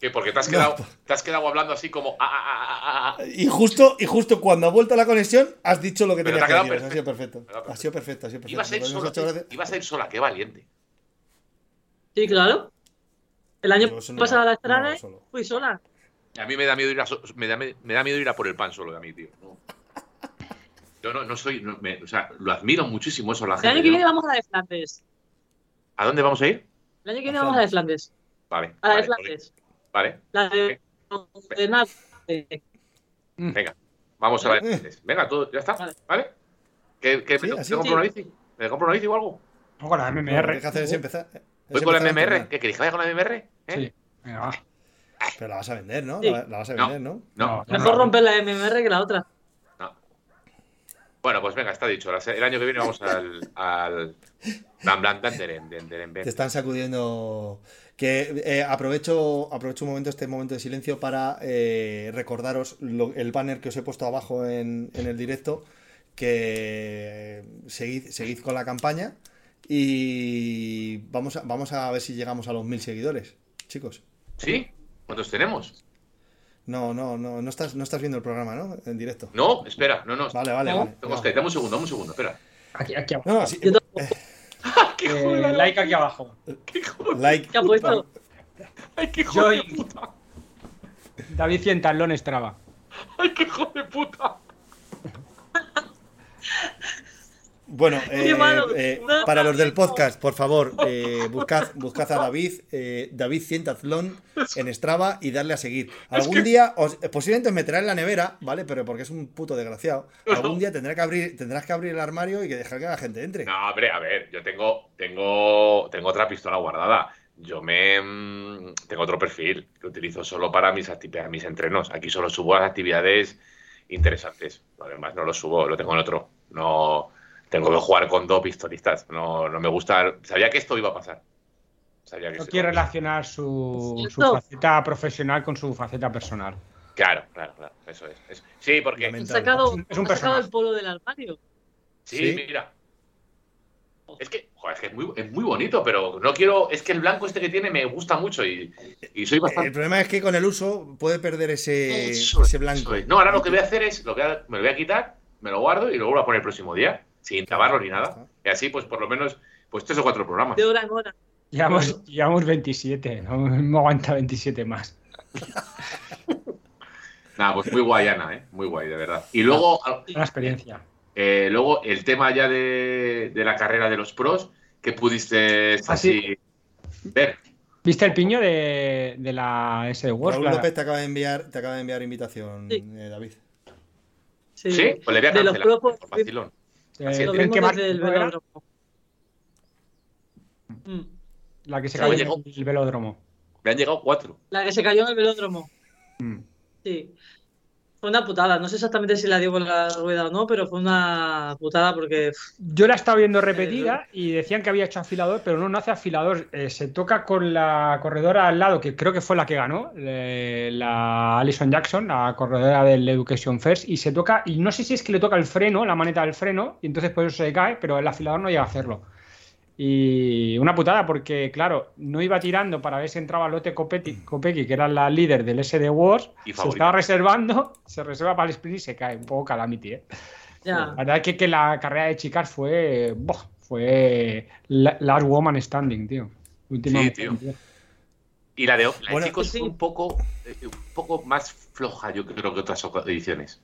[SPEAKER 1] ¿Qué? Porque te has,
[SPEAKER 2] No.
[SPEAKER 1] quedado, te has quedado hablando así como. ah, ah, ah.
[SPEAKER 2] Y justo, y justo cuando ha vuelto la conexión, has dicho lo que
[SPEAKER 1] Pero te ha
[SPEAKER 2] que
[SPEAKER 1] quedado
[SPEAKER 2] decir. Ha sido perfecto.
[SPEAKER 1] Ha
[SPEAKER 2] sido perfecto, ha sido perfecto.
[SPEAKER 1] Ibas a, ir sola,
[SPEAKER 2] ha hecho gracia.
[SPEAKER 1] ibas a ir sola, qué valiente.
[SPEAKER 4] Sí, claro. El año
[SPEAKER 2] no
[SPEAKER 4] pasado a la Estrada fui sola.
[SPEAKER 1] A mí me da miedo ir a, me da, me da miedo ir a por el pan solo de a mí, tío. No. Yo no, no soy. no, me- o sea, lo admiro muchísimo eso a la
[SPEAKER 4] El año
[SPEAKER 1] gente.
[SPEAKER 4] que viene vamos a la de Flandes.
[SPEAKER 1] ¿A dónde vamos a ir?
[SPEAKER 4] El año que viene vamos a la de Flandes.
[SPEAKER 1] Vale.
[SPEAKER 4] A la de
[SPEAKER 1] vale,
[SPEAKER 4] Flandes.
[SPEAKER 1] Vale,
[SPEAKER 4] La de, de de-
[SPEAKER 1] venga. Vamos a la de Flandes. Venga, todo, ya está.
[SPEAKER 4] Vale.
[SPEAKER 1] ¿Vale? ¿Que, que
[SPEAKER 2] Sí,
[SPEAKER 1] me,
[SPEAKER 2] así.
[SPEAKER 1] ¿me compro una bici? ¿Me compro una bici o algo?
[SPEAKER 3] No, con la MMR.
[SPEAKER 2] que hacer es empezar.
[SPEAKER 1] Voy con la MMR. ¿Qué queréis que vaya con la MMR? ¿Eh?
[SPEAKER 3] Sí. Venga, va.
[SPEAKER 2] Pero la vas a vender, ¿no?
[SPEAKER 4] Sí.
[SPEAKER 2] La, la vas a
[SPEAKER 1] No.
[SPEAKER 2] vender, ¿no?
[SPEAKER 1] No.
[SPEAKER 3] No,
[SPEAKER 4] Mejor romper la MMR que la otra.
[SPEAKER 1] no. Bueno, pues venga, está dicho. El año que viene vamos al. al.
[SPEAKER 2] Te están sacudiendo. Que eh, aprovecho, aprovecho un momento, este momento de silencio, para eh, recordaros lo- el banner que os he puesto abajo en, en el directo. Que seguid, seguid con la campaña. Y vamos a, vamos a ver si llegamos a los mil seguidores, chicos.
[SPEAKER 1] ¿Sí? ¿Cuántos tenemos?
[SPEAKER 2] No, no, no, no estás, no estás viendo el programa, ¿no? En directo.
[SPEAKER 1] No, espera, no, no.
[SPEAKER 2] Vale, vale,
[SPEAKER 4] No.
[SPEAKER 2] vale.
[SPEAKER 1] Tengo
[SPEAKER 2] No.
[SPEAKER 1] que, dame un segundo, dame un segundo, espera.
[SPEAKER 3] Aquí, aquí abajo.
[SPEAKER 2] No, no, sí,
[SPEAKER 4] Yo tampoco.
[SPEAKER 1] ¡Qué
[SPEAKER 3] Eh, like aquí abajo.
[SPEAKER 1] qué
[SPEAKER 2] like.
[SPEAKER 4] ¿Qué ha puesto?
[SPEAKER 1] ¡Ay, qué hijo de
[SPEAKER 3] Joy.
[SPEAKER 1] puta!
[SPEAKER 3] David Cientalón Estraba.
[SPEAKER 1] ¡Ay, qué hijo de puta!
[SPEAKER 2] Bueno, eh, eh, para los del podcast, por favor, eh, buscad, buscad a David, eh, David Cientazlón en Strava y darle a seguir. Algún día, os- posiblemente os meterá en la nevera, ¿vale? Pero porque es un puto desgraciado. Algún día tendrá que abrir, tendrás que abrir el armario y que dejar que la gente entre.
[SPEAKER 1] No, hombre, a ver, yo tengo, tengo, tengo otra pistola guardada. Yo me mm, tengo otro perfil que utilizo solo para mis actividades, mis entrenos. Aquí solo subo las actividades interesantes. Lo demás no lo subo, lo tengo en otro. No tengo que jugar con dos pistolistas. No, no me gusta. Sabía que esto iba a pasar. Sabía que
[SPEAKER 3] No quiere relacionar su, faceta profesional con su faceta personal.
[SPEAKER 1] Claro, claro, claro. Eso es. eso. Sí, porque.
[SPEAKER 4] Han sacado,
[SPEAKER 3] Es un-
[SPEAKER 4] han sacado el polo del armario.
[SPEAKER 1] Sí,
[SPEAKER 2] Sí.
[SPEAKER 1] mira. Es que, joder, es que es muy, es muy bonito, pero no quiero. Es que el blanco este que tiene me gusta mucho y, y soy
[SPEAKER 2] El
[SPEAKER 1] bastante.
[SPEAKER 2] problema es que con el uso puede perder ese,
[SPEAKER 1] Eso
[SPEAKER 2] ese blanco.
[SPEAKER 1] eso es. No, ahora lo que voy a hacer es, lo a- me lo voy a quitar, me lo guardo y lo vuelvo a poner el próximo día, sin taparlo ni nada. Y así, pues por lo menos, pues tres o cuatro programas.
[SPEAKER 4] De hora en hora.
[SPEAKER 3] Llevamos, llevamos 27, no me aguanta 27 más.
[SPEAKER 1] Nada, pues muy guay, Ana, ¿eh? Muy guay, de verdad. Y luego,
[SPEAKER 3] Una experiencia.
[SPEAKER 1] eh, luego el tema ya de, de la carrera de los pros, que pudiste
[SPEAKER 3] Ah,
[SPEAKER 1] así ver.
[SPEAKER 3] ¿Viste el piño de, de la S Wars?
[SPEAKER 2] Raúl López te acaba de enviar, te acaba de enviar invitación,
[SPEAKER 4] Sí.
[SPEAKER 2] eh, David.
[SPEAKER 4] Sí.
[SPEAKER 1] ¿Sí? Pues le voy a
[SPEAKER 4] De los
[SPEAKER 1] cancelar
[SPEAKER 4] pros,
[SPEAKER 1] por vacilón.
[SPEAKER 3] Eh,
[SPEAKER 1] Así
[SPEAKER 4] Lo vimos
[SPEAKER 3] que más-
[SPEAKER 4] desde el velódromo. Mm.
[SPEAKER 3] La que se
[SPEAKER 1] Sí,
[SPEAKER 3] cayó
[SPEAKER 1] llegó.
[SPEAKER 3] en el velódromo.
[SPEAKER 1] Me han llegado cuatro.
[SPEAKER 4] La que se cayó en el velódromo.
[SPEAKER 3] Mm.
[SPEAKER 4] Sí. Fue una putada. No sé exactamente si la dio con la rueda o no, pero fue una putada porque.
[SPEAKER 3] Yo la estaba viendo repetida y decían que había hecho afilador, pero no, no hace afilador. Eh, se toca con la corredora al lado, que creo que fue la que ganó, eh, la Alison Jackson, la corredora del Education First, y se toca, y no sé si es que le toca el freno, la maneta del freno, y entonces por eso se cae, pero el afilador no llega a hacerlo. Y una putada, porque claro, no iba tirando para ver si entraba Lotte Kopecky, Kopecky, que era la líder del SD Wars,
[SPEAKER 1] Y
[SPEAKER 3] se estaba reservando, se reserva para el sprint y se cae, un poco calamity, ¿eh? La verdad es que, que la carrera de chicas fue. fue. la- Last Woman Standing, tío. Última
[SPEAKER 1] Sí, tío.
[SPEAKER 3] tío.
[SPEAKER 1] Y la de, la de
[SPEAKER 2] Bueno,
[SPEAKER 1] chicos
[SPEAKER 4] sí.
[SPEAKER 1] fue un poco, eh, un poco más floja, yo creo que otras ediciones.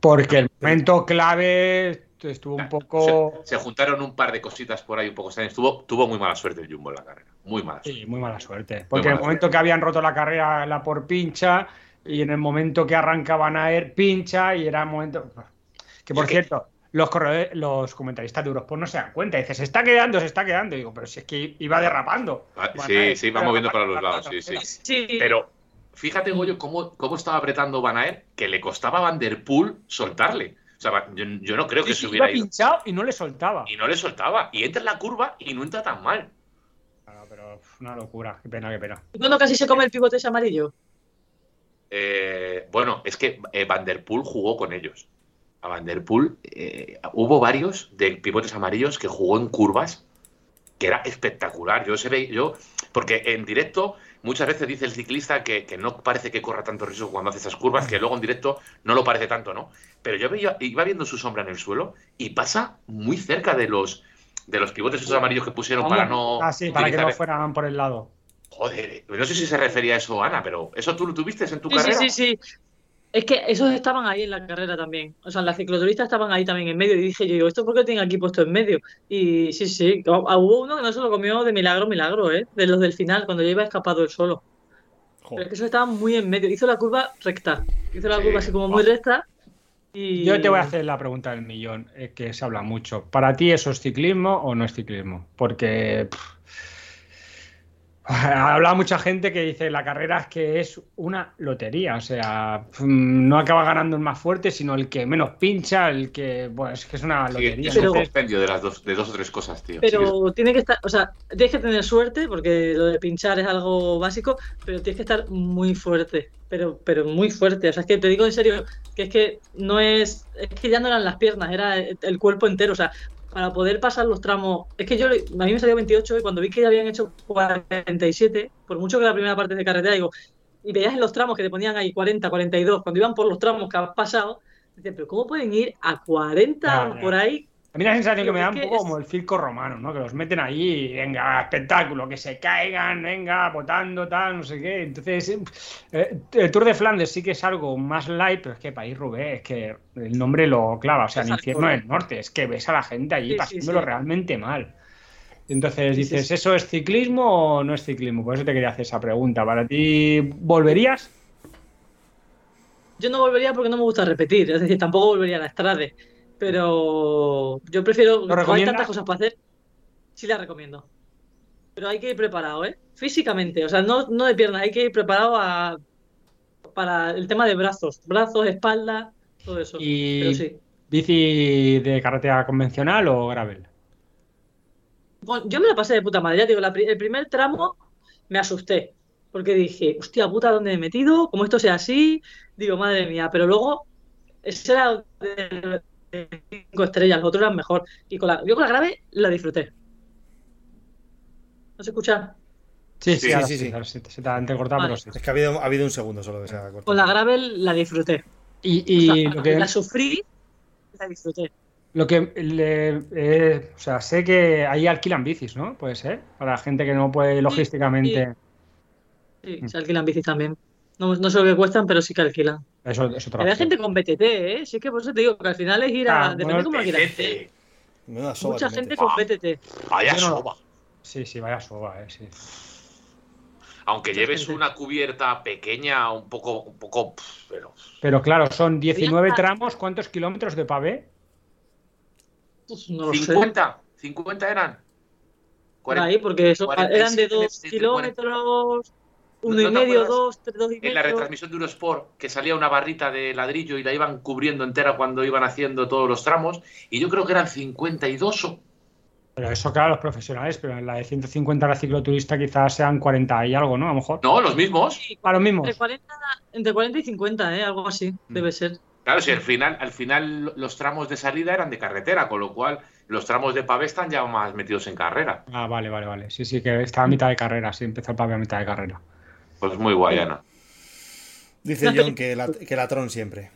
[SPEAKER 3] Porque el momento clave estuvo un poco.
[SPEAKER 1] Se, se juntaron un par de cositas por ahí un poco extrañas. Tuvo, tuvo muy mala suerte el Jumbo en la carrera. Muy mala suerte.
[SPEAKER 3] Sí, muy mala suerte. Porque en el momento que habían roto la carrera, la por pincha, y en el momento que arrancaban a ir, pincha, y era el momento. Que por
[SPEAKER 1] Es que-
[SPEAKER 3] cierto, los, corredores- los comentaristas de Eurosport no se dan cuenta. Dice, se está quedando, se está quedando. digo, pero si es que iba derrapando.
[SPEAKER 1] Ah, sí, sí, va
[SPEAKER 3] iba
[SPEAKER 1] moviendo para los
[SPEAKER 3] derrapando,
[SPEAKER 1] lados, sí, sí.
[SPEAKER 4] Sí.
[SPEAKER 1] Pero fíjate, Goyo, cómo, cómo estaba apretando Van Aert, que le costaba a Van Der Poel soltarle. O sea, va- yo, yo no creo que
[SPEAKER 3] Sí,
[SPEAKER 1] se hubiera
[SPEAKER 3] iba
[SPEAKER 1] ido.
[SPEAKER 3] pinchado y no le soltaba.
[SPEAKER 1] Y no le soltaba. Y entra en la curva y no entra tan mal.
[SPEAKER 3] Claro, pero una locura. Qué pena, qué pena.
[SPEAKER 4] ¿Y cuando casi se come el pivote ese amarillo?
[SPEAKER 1] Eh, bueno, es que eh, Van Der Poel jugó con ellos. A Van Der Poel eh, hubo varios de pivotes amarillos que jugó en curvas, que era espectacular. Yo se ve, yo, porque en directo muchas veces dice el ciclista que, que no parece que corra tanto riesgo cuando hace esas curvas, que luego en directo no lo parece tanto, ¿no? Pero yo veía, iba viendo su sombra en el suelo y pasa muy cerca de los de los pivotes esos amarillos que pusieron para no.
[SPEAKER 3] Ah, sí, para que no fueran por el lado.
[SPEAKER 1] Joder, no sé si se refería a eso, Ana, pero ¿eso tú lo tuviste en tu
[SPEAKER 4] Sí, sí,
[SPEAKER 1] carrera?
[SPEAKER 4] sí, sí. Es que esos estaban ahí en la carrera también. O sea, las cicloturistas estaban ahí también en medio. Y dije yo, digo, ¿esto por qué tienen aquí puesto en medio? Y sí, sí. ah, Hubo uno que no se lo comió de milagro, milagro, ¿eh? De los del final, cuando ya iba escapado él solo. Pero es que eso estaba muy en medio. Hizo la curva recta. Hizo la
[SPEAKER 1] Sí.
[SPEAKER 4] curva así como muy recta. Y...
[SPEAKER 3] Yo te voy a hacer la pregunta del millón, eh, que se habla mucho. ¿Para ti eso es ciclismo o no es ciclismo? Porque pff, ha hablado mucha gente que dice la carrera es que es una lotería, o sea, mm, no acaba ganando el más fuerte, sino el que menos pincha, el que, bueno, es que es una
[SPEAKER 1] Sí,
[SPEAKER 3] lotería.
[SPEAKER 1] es un
[SPEAKER 4] Pero-
[SPEAKER 1] compendio de las dos, de dos o tres cosas, tío. Sí,
[SPEAKER 4] Pero tiene que estar, o sea, tienes que tener suerte, porque lo de pinchar es algo básico, pero tienes que estar muy fuerte, pero, pero muy fuerte. O sea, es que te digo en serio, que es que no es, es que ya no eran las piernas, era el cuerpo entero. O sea, para poder pasar los tramos, es que yo, a mí me salió 28 y cuando vi que ya habían hecho 47, por mucho que la primera parte de carretera, digo, y veías en los tramos que te ponían ahí 40, 42, cuando iban por los tramos que has pasado, dices, pero ¿cómo pueden ir a 40
[SPEAKER 3] Ya, ya.
[SPEAKER 4] por ahí
[SPEAKER 3] A mí la sensación que me da un poco
[SPEAKER 4] es-
[SPEAKER 3] como el circo romano, ¿no? Que los meten ahí, y venga, espectáculo, que se caigan, venga, botando, tal, no sé qué. Entonces, eh, el Tour de Flandes sí que es algo más light, pero es que País Roubaix, es que el nombre lo clava, o sea, el infierno del norte, es que ves a la gente allí
[SPEAKER 4] Sí,
[SPEAKER 3] pasándolo
[SPEAKER 4] sí.
[SPEAKER 3] realmente mal. Entonces dices. ¿eso es ciclismo o no es ciclismo? Por eso te quería hacer esa pregunta. ¿Para ti volverías?
[SPEAKER 4] Yo no volvería porque no me gusta repetir, es decir, tampoco volvería a la Estrade, pero yo prefiero, como hay tantas cosas para hacer, sí la recomiendo. Pero hay que ir preparado, ¿eh? Físicamente, o sea, no, no de piernas, hay que ir preparado a, para el tema de brazos, brazos, espalda, todo eso.
[SPEAKER 3] Y-
[SPEAKER 4] Pero sí.
[SPEAKER 3] ¿Bici de carretera convencional o gravel?
[SPEAKER 4] Bueno, yo me la pasé de puta madre, ya digo, la el primer tramo me asusté, porque dije, hostia puta, ¿dónde me he metido? Como esto sea así, digo, madre mía, pero luego, ese era cinco estrellas, los otros eran mejor, y con la, yo con la grave la disfruté. ¿No se escucha?
[SPEAKER 3] Sí,
[SPEAKER 1] Sí,
[SPEAKER 3] sí,
[SPEAKER 2] sí,
[SPEAKER 3] se te ha entrecortado,
[SPEAKER 4] Vale.
[SPEAKER 3] pero sí.
[SPEAKER 2] Es que ha habido, ha habido un segundo solo que se ha cortado.
[SPEAKER 4] Con la gravel la disfruté.
[SPEAKER 3] Y,
[SPEAKER 4] O
[SPEAKER 3] y
[SPEAKER 4] sea,
[SPEAKER 3] lo que,
[SPEAKER 4] la sufrí, la disfruté.
[SPEAKER 3] Lo que le- eh, o sea, sé que ahí alquilan bicis, ¿no? Puede ser, para gente que no puede logísticamente.
[SPEAKER 4] Sí,
[SPEAKER 3] Mm.
[SPEAKER 4] se alquilan bicis también. No, no sé lo que cuestan, pero sí que alquilan.
[SPEAKER 3] Eso es otra
[SPEAKER 4] Había
[SPEAKER 3] opción.
[SPEAKER 4] gente con BTT, ¿eh? Sí, es que por eso te digo que al final es ir a.
[SPEAKER 3] Ah,
[SPEAKER 4] depende cómo lo quieras Mucha
[SPEAKER 2] te
[SPEAKER 4] gente con BTT.
[SPEAKER 1] vaya soba.
[SPEAKER 3] Sí, sí, vaya soba, eh, sí.
[SPEAKER 1] Aunque lleves
[SPEAKER 4] gente.
[SPEAKER 1] una cubierta pequeña, un poco, un poco, pero
[SPEAKER 3] Pero claro, son 19
[SPEAKER 4] Ya.
[SPEAKER 3] tramos, ¿cuántos kilómetros de pavé?
[SPEAKER 4] Pues no lo sé.
[SPEAKER 1] 50, 50 eran.
[SPEAKER 4] Ahí, porque eso,
[SPEAKER 1] 47,
[SPEAKER 4] eran de dos
[SPEAKER 1] 47,
[SPEAKER 4] kilómetros, uno
[SPEAKER 1] ¿No
[SPEAKER 4] y medio, dos, tres, dos y
[SPEAKER 1] En la
[SPEAKER 4] medio.
[SPEAKER 1] retransmisión de Eurosport, que salía una barrita de ladrillo y la iban cubriendo entera cuando iban haciendo todos los tramos, y yo creo que eran 52 o...
[SPEAKER 3] Pero eso, claro, los profesionales, pero en la de 150 la cicloturista quizás sean 40 y algo, ¿no? A lo mejor.
[SPEAKER 1] No, los mismos.
[SPEAKER 4] Sí,
[SPEAKER 3] A los mismos.
[SPEAKER 4] entre 40, entre 40 y 50, ¿eh? Algo así,
[SPEAKER 1] Mm.
[SPEAKER 4] debe ser.
[SPEAKER 1] Claro, si al final, al final los tramos de salida eran de carretera, con lo cual los tramos de pavé están ya más metidos en carrera.
[SPEAKER 3] Ah, vale, vale, vale. Sí, sí, que está a mitad de carrera, sí, empezó el pavé a mitad de carrera.
[SPEAKER 1] Pues muy guay, Ana.
[SPEAKER 2] Dice John que la, que la Tron siempre.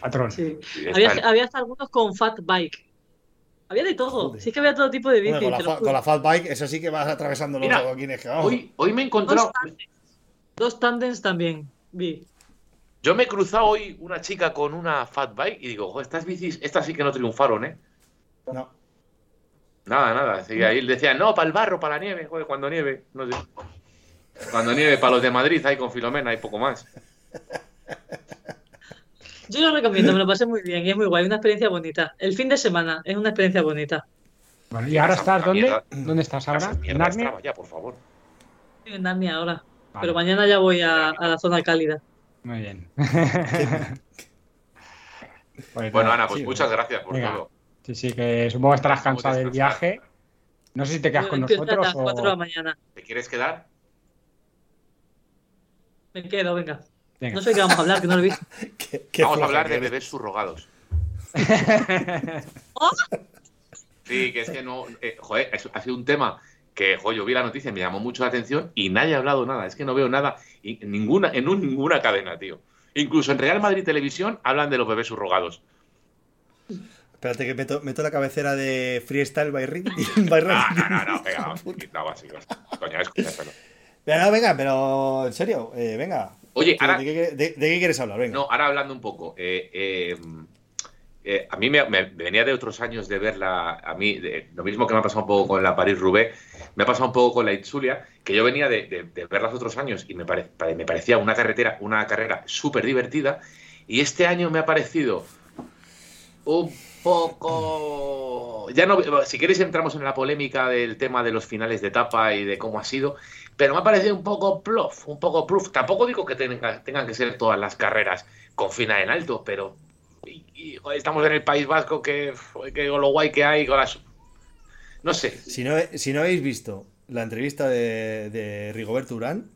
[SPEAKER 3] Patrón.
[SPEAKER 4] Sí.
[SPEAKER 1] Sí,
[SPEAKER 4] Había, había hasta algunos con fat bike. Había de todo.
[SPEAKER 2] Joder.
[SPEAKER 4] Sí es que había todo tipo de bici.
[SPEAKER 2] Bueno, con, la, con la Fat Bike, eso sí que vas atravesando los adoquines que vamos.
[SPEAKER 1] Hoy, hoy me he
[SPEAKER 4] Dos
[SPEAKER 1] encontrado,
[SPEAKER 4] tandems. Dos tandems también vi.
[SPEAKER 1] yo me he cruzado hoy una chica con una fat bike y digo, "Jo, estas bicis, estas sí que no triunfaron, ¿eh?
[SPEAKER 2] No.
[SPEAKER 1] Nada, nada. Sí, ahí decían, no, para el barro, para la nieve, joder, cuando nieve, no sé. Cuando nieve, para los de Madrid, hay con Filomena y poco más.
[SPEAKER 4] Yo lo recomiendo, me lo pasé muy bien y es muy guay, una experiencia bonita. El fin de semana es una experiencia bonita.
[SPEAKER 3] Bueno, ¿Y ahora estás dónde?
[SPEAKER 1] mierda.
[SPEAKER 3] ¿Dónde estás ahora? ¿En Narnia?
[SPEAKER 1] ya, por favor.
[SPEAKER 4] Estoy en Narnia ahora,
[SPEAKER 3] Vale,
[SPEAKER 4] pero mañana ya voy a, a la zona cálida.
[SPEAKER 3] Muy bien. Pues
[SPEAKER 1] Bueno, Ana, pues
[SPEAKER 3] sí,
[SPEAKER 1] muchas gracias por
[SPEAKER 3] Venga.
[SPEAKER 1] todo.
[SPEAKER 3] Sí, sí, que supongo que estarás
[SPEAKER 1] Vamos a
[SPEAKER 3] cansado del viaje. No sé si te quedas con
[SPEAKER 4] a
[SPEAKER 3] nosotros
[SPEAKER 4] las 4 de la
[SPEAKER 3] o...
[SPEAKER 4] mañana.
[SPEAKER 1] ¿Te quieres quedar?
[SPEAKER 4] Me quedo, venga.
[SPEAKER 3] Venga.
[SPEAKER 4] No sé qué vamos a hablar, que no lo he visto.
[SPEAKER 2] ¿Qué- qué
[SPEAKER 1] Vamos a hablar de bebés subrogados. Sí, que es que no. eh, joder, es- ha sido un tema que, jo, yo vi la noticia, me llamó mucho la atención y nadie ha hablado nada. Es que no veo nada en ninguna, en un- ninguna cadena, tío. Incluso en Real Madrid Televisión hablan de los bebés subrogados.
[SPEAKER 2] Espérate que meto, meto la cabecera de Freestyle by Rick.
[SPEAKER 1] Ah, no, no, no, venga, vamos, no, así, coño, es coñazo, no.
[SPEAKER 2] Venga, venga, pero en serio, eh, venga.
[SPEAKER 1] Oye,
[SPEAKER 2] ¿De,
[SPEAKER 1] ahora,
[SPEAKER 2] de qué, de- de qué quieres hablar? Venga.
[SPEAKER 1] no, ahora hablando un poco, eh, eh, eh, a mí me, me venía de otros años de verla, a mí, de- lo mismo que me ha pasado un poco con la París-Roubaix, me ha pasado un poco con la Itzulia, que yo venía de, verlas otros años y me, pare- me parecía una carretera, una carrera súper divertida, y este año me ha parecido un poco... Ya no, si queréis entramos en la polémica del tema de los finales de etapa y de cómo ha sido, pero me ha parecido un poco plof, un poco proof. Tampoco digo que tenga- tengan que ser todas las carreras con final en alto, pero estamos en el País Vasco que, que lo guay que hay, con las... No sé,
[SPEAKER 2] Si no, si no habéis visto la entrevista de, de Rigoberto Urán,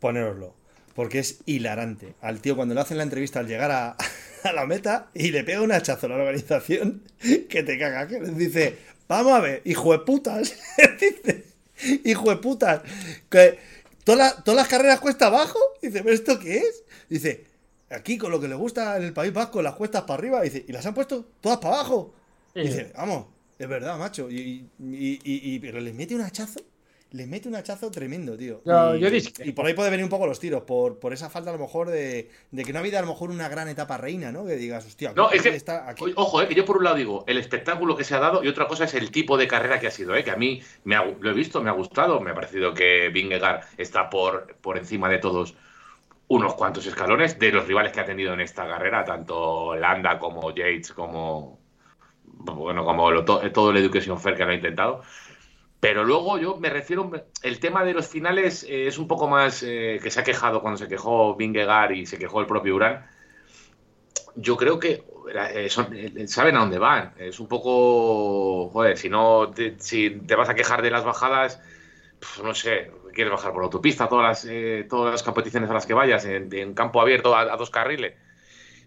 [SPEAKER 2] ponéroslo. Porque es hilarante. Al tío cuando le hacen la entrevista al llegar a, a la meta y le pega un hachazo a la organización que te caga. Que dice, vamos a ver, hijo de putas. dice, hijo de putas. Que toda la- todas las carreras cuesta abajo. Dice, ¿pero esto qué es? Dice, aquí con lo que le gusta en el País Vasco, las cuestas para arriba. Dice, ¿y las han puesto todas para abajo?
[SPEAKER 3] Sí.
[SPEAKER 2] Dice, vamos, es verdad, macho. Y, y- y- y- pero le mete un hachazo. Le mete un hachazo tremendo, tío. Y,
[SPEAKER 3] yo discrepo.
[SPEAKER 2] y por ahí puede venir un poco los tiros, por, por esa falta a lo mejor de, de que no ha habido a lo mejor una gran etapa reina, ¿no? Que digas, hostia,
[SPEAKER 1] No, es que,
[SPEAKER 2] está, aquí.
[SPEAKER 1] ojo, eh, que yo por un lado digo el espectáculo que se ha dado y otra cosa es el tipo de carrera que ha sido, eh, que a mí me ha- lo he visto, me ha gustado, me ha parecido que Vingegaard está por, por encima de todos unos cuantos escalones de los rivales que ha tenido en esta carrera, tanto Landa como Yates, como bueno, como lo- todo el Education Fair que lo ha intentado. Pero luego yo me refiero, el tema de los finales eh, es un poco más eh, que se ha quejado cuando se quejó Vingegaard y se quejó el propio Urán yo creo que eh, son- eh, saben a dónde van. Es un poco, joder, si no, te, si te vas a quejar de las bajadas, pf, no sé, quieres bajar por autopista todas las, eh, todas las competiciones a las que vayas, en, en campo abierto a, a dos carriles.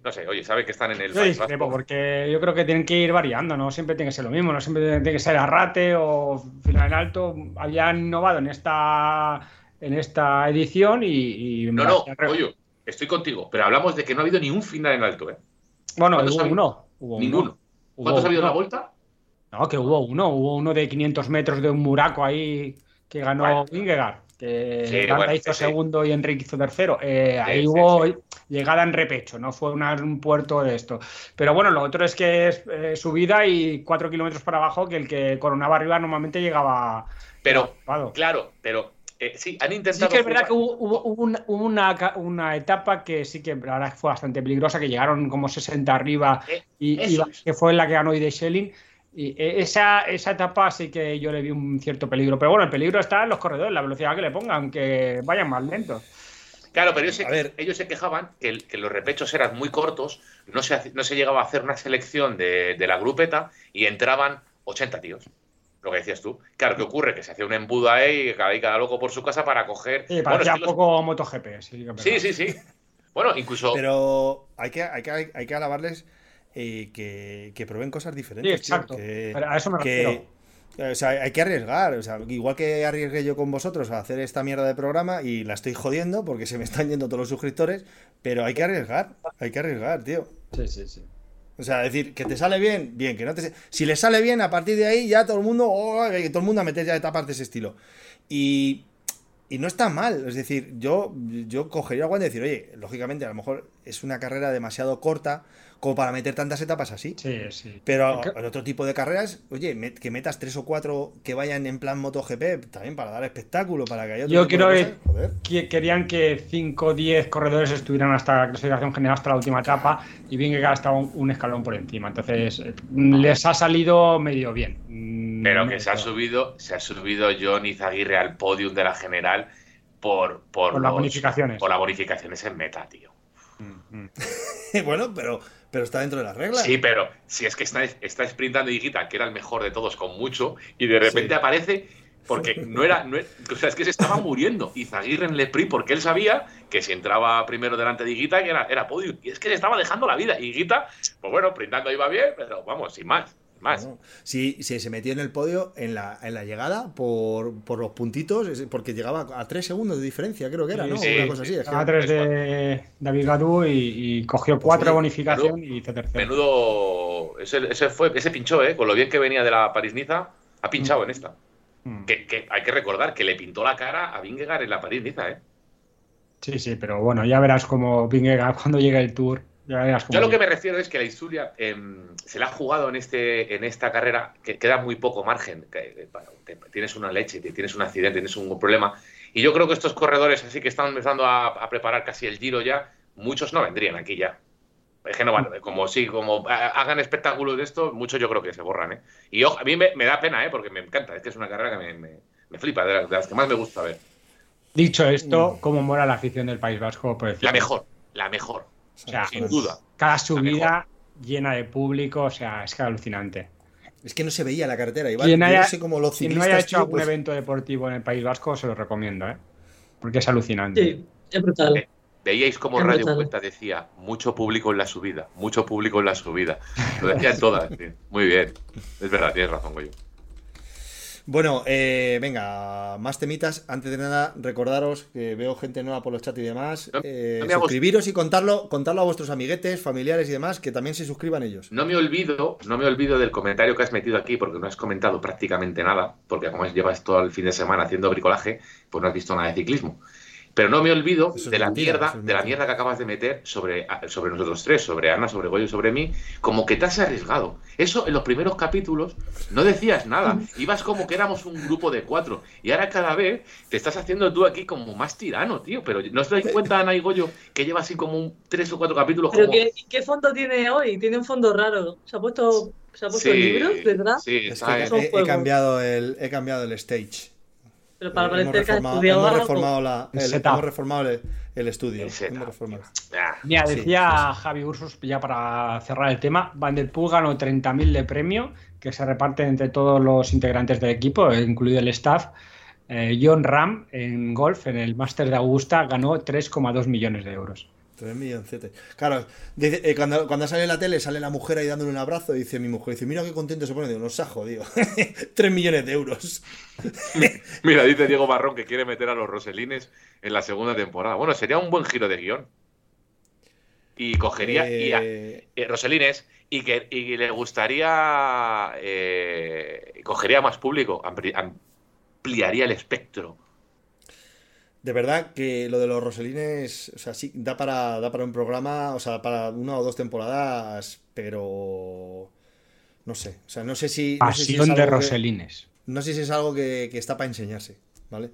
[SPEAKER 1] No sé, oye, saben que están en el
[SPEAKER 3] Yo discrepo, porque yo creo que tienen que ir variando, no siempre tiene que ser lo mismo, no siempre tiene que ser arrate o final en alto. Habían innovado en esta en esta edición y, y
[SPEAKER 1] No, no, oye, estoy contigo, pero hablamos de que no ha habido ni un final en alto, ¿eh?
[SPEAKER 3] bueno,
[SPEAKER 1] ¿cuántos
[SPEAKER 3] hubo uno, hubo uno.
[SPEAKER 1] Ninguno.
[SPEAKER 3] Hubo
[SPEAKER 1] ¿Cuántos ha habido en la vuelta?
[SPEAKER 3] No, que hubo uno, hubo uno de 500 metros de un muraco ahí que ganó
[SPEAKER 1] Bueno.
[SPEAKER 3] Vingegaard, que
[SPEAKER 1] Sí,
[SPEAKER 3] Landa
[SPEAKER 1] bueno,
[SPEAKER 3] hizo
[SPEAKER 1] sí, sí.
[SPEAKER 3] segundo y Enrique hizo tercero. Eh, ahí
[SPEAKER 1] sí,
[SPEAKER 3] hubo
[SPEAKER 1] sí.
[SPEAKER 3] llegada en repecho, no fue una- un puerto de esto. Pero bueno, lo otro es que es eh, subida y cuatro kilómetros para abajo, que el que coronaba arriba normalmente llegaba.
[SPEAKER 1] Pero,
[SPEAKER 3] Claro.
[SPEAKER 1] claro, pero eh, sí, han
[SPEAKER 3] Sí
[SPEAKER 1] intentado.
[SPEAKER 3] que es verdad que hubo, hubo- hubo una, una, etapa que sí que la verdad fue bastante peligrosa, que llegaron como 60 arriba
[SPEAKER 1] Eh,
[SPEAKER 3] y, y que fue la que ganó de Schelling. Y eh, esa, esa etapa sí que yo le vi un cierto peligro. Pero bueno, el peligro está en los corredores, la velocidad que le pongan, que vayan más lentos.
[SPEAKER 1] Claro, pero ellos se,
[SPEAKER 2] A ver.
[SPEAKER 1] ellos se quejaban que, el- que los repechos eran muy cortos, no se, no se llegaba a hacer una selección de, de la grupeta y entraban 80 tíos. Lo que decías tú. Claro, ¿qué ocurre? Que se hacía un embudo ahí, y cada, y cada loco por su casa para coger.
[SPEAKER 3] Sí,
[SPEAKER 1] Bueno, es que
[SPEAKER 3] un
[SPEAKER 1] los-
[SPEAKER 3] poco MotoGP. Sí,
[SPEAKER 1] sí, sí, sí. Bueno, incluso.
[SPEAKER 2] Pero hay que, hay que, hay que alabarles eh, que, que prueben cosas diferentes.
[SPEAKER 3] Sí, exacto.
[SPEAKER 2] tío, que-
[SPEAKER 3] Pero a eso me
[SPEAKER 2] que-
[SPEAKER 3] refiero.
[SPEAKER 2] o sea, hay que arriesgar. O sea, igual que arriesgué yo con vosotros a hacer esta mierda de programa y la estoy jodiendo porque se me están yendo todos los suscriptores, pero hay que arriesgar. Hay que arriesgar, tío.
[SPEAKER 3] Sí, sí, sí.
[SPEAKER 2] O sea, decir, que te sale bien, bien, que no te... Si le sale bien, a partir de ahí ya todo el mundo, oh, todo el mundo a meter ya etapas de ese estilo. Y, y no está mal, es decir, yo, yo cogería algo y decir, oye, lógicamente a lo mejor es una carrera demasiado corta como para meter tantas etapas así.
[SPEAKER 3] Sí, sí.
[SPEAKER 2] Pero en otro tipo de carreras, oye, met- que metas tres o cuatro que vayan en plan MotoGP, también para dar espectáculo, para que haya otro
[SPEAKER 3] Yo
[SPEAKER 2] tipo de
[SPEAKER 3] quiero que querían que 5 o 10 corredores estuvieran hasta la clasificación general hasta la última etapa y Vingegaard estaba un, un escalón por encima. Entonces, eh, les ha salido medio bien. Mm,
[SPEAKER 1] Pero que se ha subido, se ha subido John Izaguirre al podium de la general por, por,
[SPEAKER 3] Por las bonificaciones.
[SPEAKER 1] Por las bonificaciones en meta, tío.
[SPEAKER 3] Mm, mm.
[SPEAKER 2] bueno, pero, pero está dentro de las reglas.
[SPEAKER 1] Sí, pero si es que está, está sprintando Higuita, que era el mejor de todos con mucho, y de repente
[SPEAKER 2] Sí.
[SPEAKER 1] aparece porque no era, no era- o sea, es que se estaba muriendo Izaguirre en el sprint porque él sabía que si entraba primero delante de Higuita que era, era podium. Y es que se estaba dejando la vida. Y Higuita, pues bueno, sprintando iba bien, pero vamos, sin más. Más.
[SPEAKER 2] No, Si, si se metió en el podio en la, en la llegada por, por los puntitos, porque llegaba a 3 segundos de diferencia, creo que era, ¿no?
[SPEAKER 1] Sí,
[SPEAKER 2] Una cosa así. es que-
[SPEAKER 3] a tres de David Gadú y, y cogió cuatro de
[SPEAKER 2] sí,
[SPEAKER 3] bonificación y hizo tercero.
[SPEAKER 1] Menudo. Ese, ese fue, ese pinchó, ¿eh? Con lo bien que venía de la París-Niza, ha pinchado en esta.
[SPEAKER 3] Mm.
[SPEAKER 1] Que, que hay que recordar que le pintó la cara a Vingegaard en la París-Niza, ¿eh?
[SPEAKER 3] Sí, sí, pero bueno, ya verás cómo Vingegaard cuando llegue el Tour.
[SPEAKER 1] Yo a lo que me refiero es que la historia em, se la ha jugado en este en esta carrera que queda muy poco margen. que, eh, te- tienes una leche, te- tienes un accidente, tienes un problema. Y yo creo que estos corredores así que están empezando a, a preparar casi el giro ya, muchos no vendrían aquí ya. Es que no van, como sí, como ha- hagan espectáculos de esto, muchos yo creo que se borran, ¿eh? Y ojo, a mí me, me da pena, ¿eh? Porque me encanta, es que es una carrera que me, me- me flipa, de las, de las que más me gusta ver.
[SPEAKER 3] Dicho esto, cómo mola la afición del País Vasco.
[SPEAKER 1] La mejor, la mejor,
[SPEAKER 3] O sea,
[SPEAKER 1] sin duda.
[SPEAKER 3] cada subida llena de público, o sea, es que alucinante.
[SPEAKER 2] Es que no se veía la carretera. Iván.
[SPEAKER 3] Quien, haya,
[SPEAKER 2] no sé cómo los
[SPEAKER 3] quien no haya hecho
[SPEAKER 2] tío,
[SPEAKER 3] algún
[SPEAKER 2] pues-
[SPEAKER 3] evento deportivo en el País Vasco, se lo recomiendo, ¿eh? Porque es alucinante.
[SPEAKER 4] Sí, es brutal.
[SPEAKER 1] Eh, Veíais como
[SPEAKER 4] Es
[SPEAKER 1] Radio
[SPEAKER 4] brutal.
[SPEAKER 1] Vuelta decía, mucho público en la subida, mucho público en la subida. Lo decían todas, tío. Muy bien. Es verdad, tienes razón, Goyo.
[SPEAKER 2] Bueno, eh, venga, más temitas. Antes de nada, recordaros que veo gente nueva por los chats y demás. Eh,
[SPEAKER 1] no
[SPEAKER 2] suscribiros y contarlo, contarlo a vuestros amiguetes, familiares y demás, que también se suscriban ellos.
[SPEAKER 1] No me olvido, no me olvido del comentario que has metido aquí, porque no has comentado prácticamente nada, porque como llevas todo el fin de semana haciendo bricolaje, pues no has visto nada de ciclismo. Pero no me olvido
[SPEAKER 2] es
[SPEAKER 1] de la
[SPEAKER 2] mentira,
[SPEAKER 1] mierda,
[SPEAKER 2] es
[SPEAKER 1] de la mierda que acabas de meter sobre, sobre nosotros tres, sobre Ana, sobre Goyo y sobre mí, como que te has arriesgado. Eso en los primeros capítulos no decías nada, ibas como que éramos un grupo de cuatro, y ahora cada vez te estás haciendo tú aquí como más tirano, tío. Pero no os dais cuenta, Ana y Goyo, que lleva así como un tres o cuatro capítulos
[SPEAKER 4] Pero
[SPEAKER 1] como...
[SPEAKER 4] ¿qué, ¿qué fondo tiene hoy? Tiene un fondo raro. ¿Se ha puesto, se ha puesto
[SPEAKER 1] Sí,
[SPEAKER 4] libros, verdad?
[SPEAKER 1] Sí,
[SPEAKER 2] Es
[SPEAKER 1] está
[SPEAKER 2] que
[SPEAKER 1] en-
[SPEAKER 4] Son
[SPEAKER 2] he, he cambiado el, he cambiado el stage.
[SPEAKER 4] Pero para
[SPEAKER 2] Eh, hemos
[SPEAKER 4] parecer que has
[SPEAKER 2] reformado,
[SPEAKER 4] estudiado
[SPEAKER 2] hemos reformado la-
[SPEAKER 3] El
[SPEAKER 2] hemos reformado el, el estudio.
[SPEAKER 1] Ah,
[SPEAKER 3] Mira,
[SPEAKER 2] Sí,
[SPEAKER 3] decía Javi Ursus, ya para cerrar el tema, Van der Poel ganó 30.000 de premio que se reparten entre todos los integrantes del equipo, incluido el staff. Eh, John Ram en golf, en el Máster de Augusta, ganó 3,2 millones de euros.
[SPEAKER 2] 3 milloncetes. Claro, dice, eh, cuando, cuando sale la tele, sale la mujer ahí dándole un abrazo y dice mi mujer, dice, mira qué contento se pone. Digo, nos ha jodido. 3 millones de euros.
[SPEAKER 1] Mira, dice Diego Barrón que quiere meter a los Roselines en la segunda temporada. Bueno, sería un buen giro de guion. Y cogería y a-
[SPEAKER 2] Eh,
[SPEAKER 1] eh, Roselines y que y le gustaría cogería más público, ampli- ampliaría el espectro.
[SPEAKER 2] De verdad que lo de los Roselines, o sea, sí, da para, da para un programa, o sea, para una o dos temporadas, pero no sé. O sea, no sé si. no sé si es
[SPEAKER 3] Pasión de
[SPEAKER 2] algo que-
[SPEAKER 3] Roselines.
[SPEAKER 2] No sé si es algo que, que está para enseñarse, ¿vale?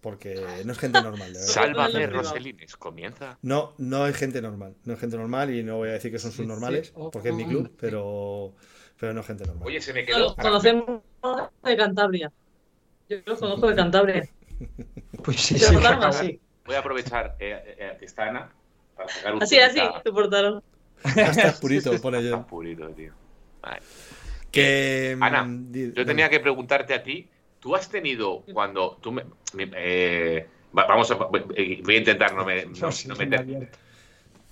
[SPEAKER 2] Porque no es gente normal, de verdad.
[SPEAKER 1] Sálvame. Roselines, comienza.
[SPEAKER 2] No, no es gente normal. No es gente normal y no voy a decir que son sus normales, porque es mi club, pero, pero no es gente normal.
[SPEAKER 1] Oye, se me quedó.
[SPEAKER 4] conocemos de Cantabria. Yo los conozco de Cantabria.
[SPEAKER 3] Pues sí, sí.
[SPEAKER 4] portaron así.
[SPEAKER 1] Voy a aprovechar eh, eh, que está Ana para sacar un
[SPEAKER 4] Así, así, se portaron.
[SPEAKER 2] Estás purito, pone yo.
[SPEAKER 1] purito, tío. Vale.
[SPEAKER 2] Que,
[SPEAKER 1] Ana,
[SPEAKER 2] mm, di-
[SPEAKER 1] Yo tenía que preguntarte a ti, ¿tú has tenido cuando tú me, me- eh, va- vamos a voy a intentar no me no,
[SPEAKER 3] No, sí,
[SPEAKER 1] no.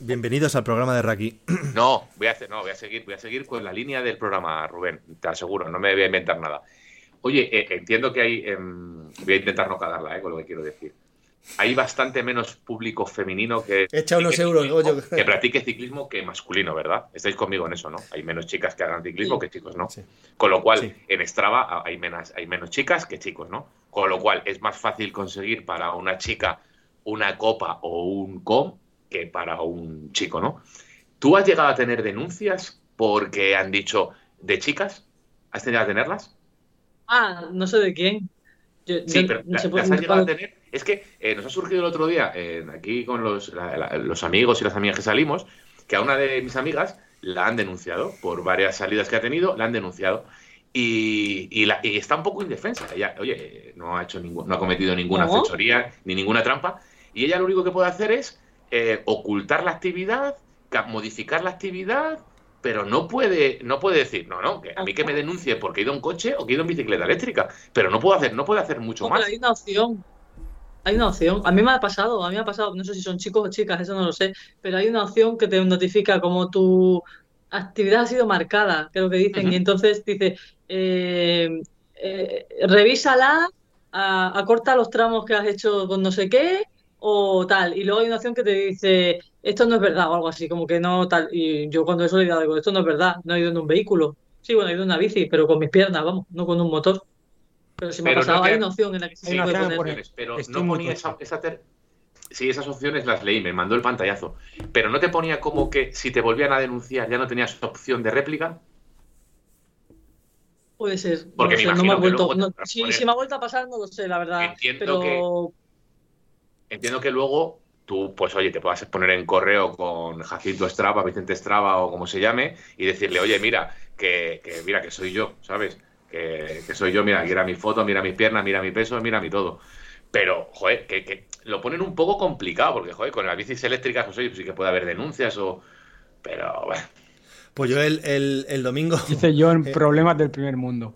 [SPEAKER 2] Bienvenidos al programa de Raki.
[SPEAKER 1] no, voy a hacer no voy a seguir voy a seguir con la línea del programa Rubén te aseguro no me voy a inventar nada oye eh, entiendo que hay em, voy a intentar no cagarla eh, con lo que quiero decir hay bastante menos público femenino que
[SPEAKER 2] Echa unos euros,
[SPEAKER 1] ciclismo- que practique ciclismo que masculino verdad estáis conmigo en eso no hay menos chicas que hagan ciclismo
[SPEAKER 4] Sí.
[SPEAKER 1] que chicos no
[SPEAKER 2] Sí.
[SPEAKER 1] Con lo cual,
[SPEAKER 2] Sí.
[SPEAKER 1] en Strava hay menos, hay menos chicas que chicos, ¿no? Con lo cual, es más fácil conseguir para una chica una copa o un com que para un chico, ¿no? ¿Tú has llegado a tener denuncias porque han dicho de chicas? ¿Has tenido a tenerlas?
[SPEAKER 4] Ah, no sé de quién. Yo-
[SPEAKER 1] Sí, pero
[SPEAKER 4] no sé
[SPEAKER 1] ¿las
[SPEAKER 4] por-
[SPEAKER 1] has llegado a tener? Es que eh, nos ha surgido el otro día, eh, aquí con los, la- la- los amigos y las amigas que salimos, que a una de mis amigas la han denunciado por varias salidas que ha tenido, la han denunciado. Y, y la- y está un poco indefensa. Ella, oye, no ha hecho ningún, no ha cometido ninguna
[SPEAKER 4] ¿Cómo?
[SPEAKER 1] fechoría ni ninguna trampa. Y ella lo único que puede hacer es eh, ocultar la actividad, ca- modificar la actividad, pero no puede, no puede decir, no, no, que a mí que me denuncie porque he ido en coche o que he ido en bicicleta eléctrica. Pero no puedo hacer, no puede hacer mucho
[SPEAKER 4] No, pero
[SPEAKER 1] más.
[SPEAKER 4] hay una opción. Hay una opción. A mí me ha pasado, a mí me ha pasado, no sé si son chicos o chicas, eso no lo sé, pero hay una opción que te notifica como tu, actividad ha sido marcada, lo que dicen, y entonces dice, eh, eh, revísala, acorta los tramos que has hecho con no sé qué, o tal, y luego hay una opción que te dice, esto no es verdad, o algo así, como que no tal, y yo cuando eso le digo, esto no es verdad, no he ido en un vehículo, sí, bueno, he ido en una bici, pero con mis piernas, vamos, no con un motor. Pero si me
[SPEAKER 1] Pero
[SPEAKER 4] ha pasado,
[SPEAKER 1] no te-
[SPEAKER 4] hay una opción en la que se
[SPEAKER 3] una
[SPEAKER 4] puede poner.
[SPEAKER 1] opciones, pero
[SPEAKER 3] Estoy
[SPEAKER 1] no ponía esa, esa ter- Sí, esas opciones las leí, me mandó el pantallazo. Pero no te ponía como que si te volvían a denunciar ya no tenías opción de réplica.
[SPEAKER 4] Puede ser. no
[SPEAKER 1] Porque
[SPEAKER 4] lo
[SPEAKER 1] me
[SPEAKER 4] sé, no me ha vuelto. no- si, si me ha vuelto a pasar, no lo sé, la verdad.
[SPEAKER 1] Entiendo
[SPEAKER 4] pero
[SPEAKER 1] Entiendo que luego tú, pues oye, te puedas poner en correo con Jacinto Estraba, Vicente Estraba o como se llame, y decirle, oye, mira, que, que mira, que soy yo, ¿sabes? Que, que soy yo, mira, mira mi foto, mira mis piernas, mira mi peso, mira mi todo. Pero, joder, que, que lo ponen un poco complicado, porque, joder, con las bicis eléctricas, pues oye, pues sí que puede haber denuncias o. Pero, bueno.
[SPEAKER 2] Pues yo el, el- el domingo.
[SPEAKER 3] Dice yo en
[SPEAKER 2] Eh,
[SPEAKER 3] problemas del primer mundo.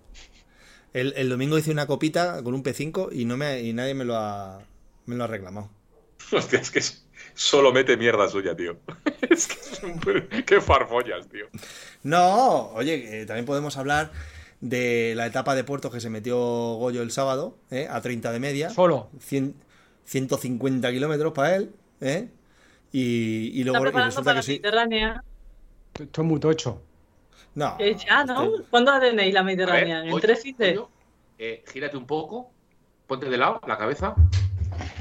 [SPEAKER 2] El, el domingo hice una copita con un P5 y no me y nadie me lo ha me lo ha reclamado.
[SPEAKER 1] Hostia, es que solo mete mierda suya, tío. es que es un... Qué farfollas, tío.
[SPEAKER 2] No, oye, eh, también podemos hablar de la etapa de puertos que se metió Goyo el sábado, ¿eh? a 30 de media.
[SPEAKER 3] Solo.
[SPEAKER 2] 100 150 kilómetros para él, ¿eh? Y, y
[SPEAKER 4] está
[SPEAKER 2] luego y
[SPEAKER 4] preparando
[SPEAKER 2] resulta
[SPEAKER 4] para
[SPEAKER 2] que
[SPEAKER 4] la
[SPEAKER 2] sí.
[SPEAKER 4] Mediterránea.
[SPEAKER 3] Esto es muy tocho.
[SPEAKER 2] No.
[SPEAKER 4] Que ya, ¿no?
[SPEAKER 2] este-
[SPEAKER 4] ¿Cuándo tenéis la
[SPEAKER 1] A ver,
[SPEAKER 4] Mediterránea? ¿En tres
[SPEAKER 1] eh, gírate un poco, ponte de lado la cabeza.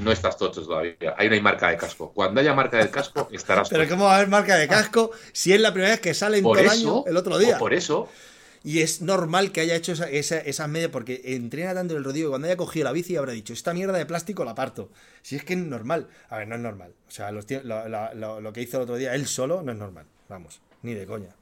[SPEAKER 1] No estás tocho todavía. Ahí no hay marca de casco. Cuando haya marca del casco, estarás
[SPEAKER 2] Pero
[SPEAKER 1] tocho.
[SPEAKER 2] ¿cómo va a haber marca de casco si es la primera vez que sale en
[SPEAKER 1] Por
[SPEAKER 2] todo el
[SPEAKER 1] eso,
[SPEAKER 2] año el otro día?
[SPEAKER 1] por eso,
[SPEAKER 2] Y es normal que haya hecho esa, esa- esas medias porque entrena tanto en el rodillo que cuando haya cogido la bici habrá dicho, esta mierda de plástico la parto. Si es que es normal. A ver, no es normal. O sea, los lo- lo- lo que hizo el otro día él solo no es normal. Vamos, ni de coña.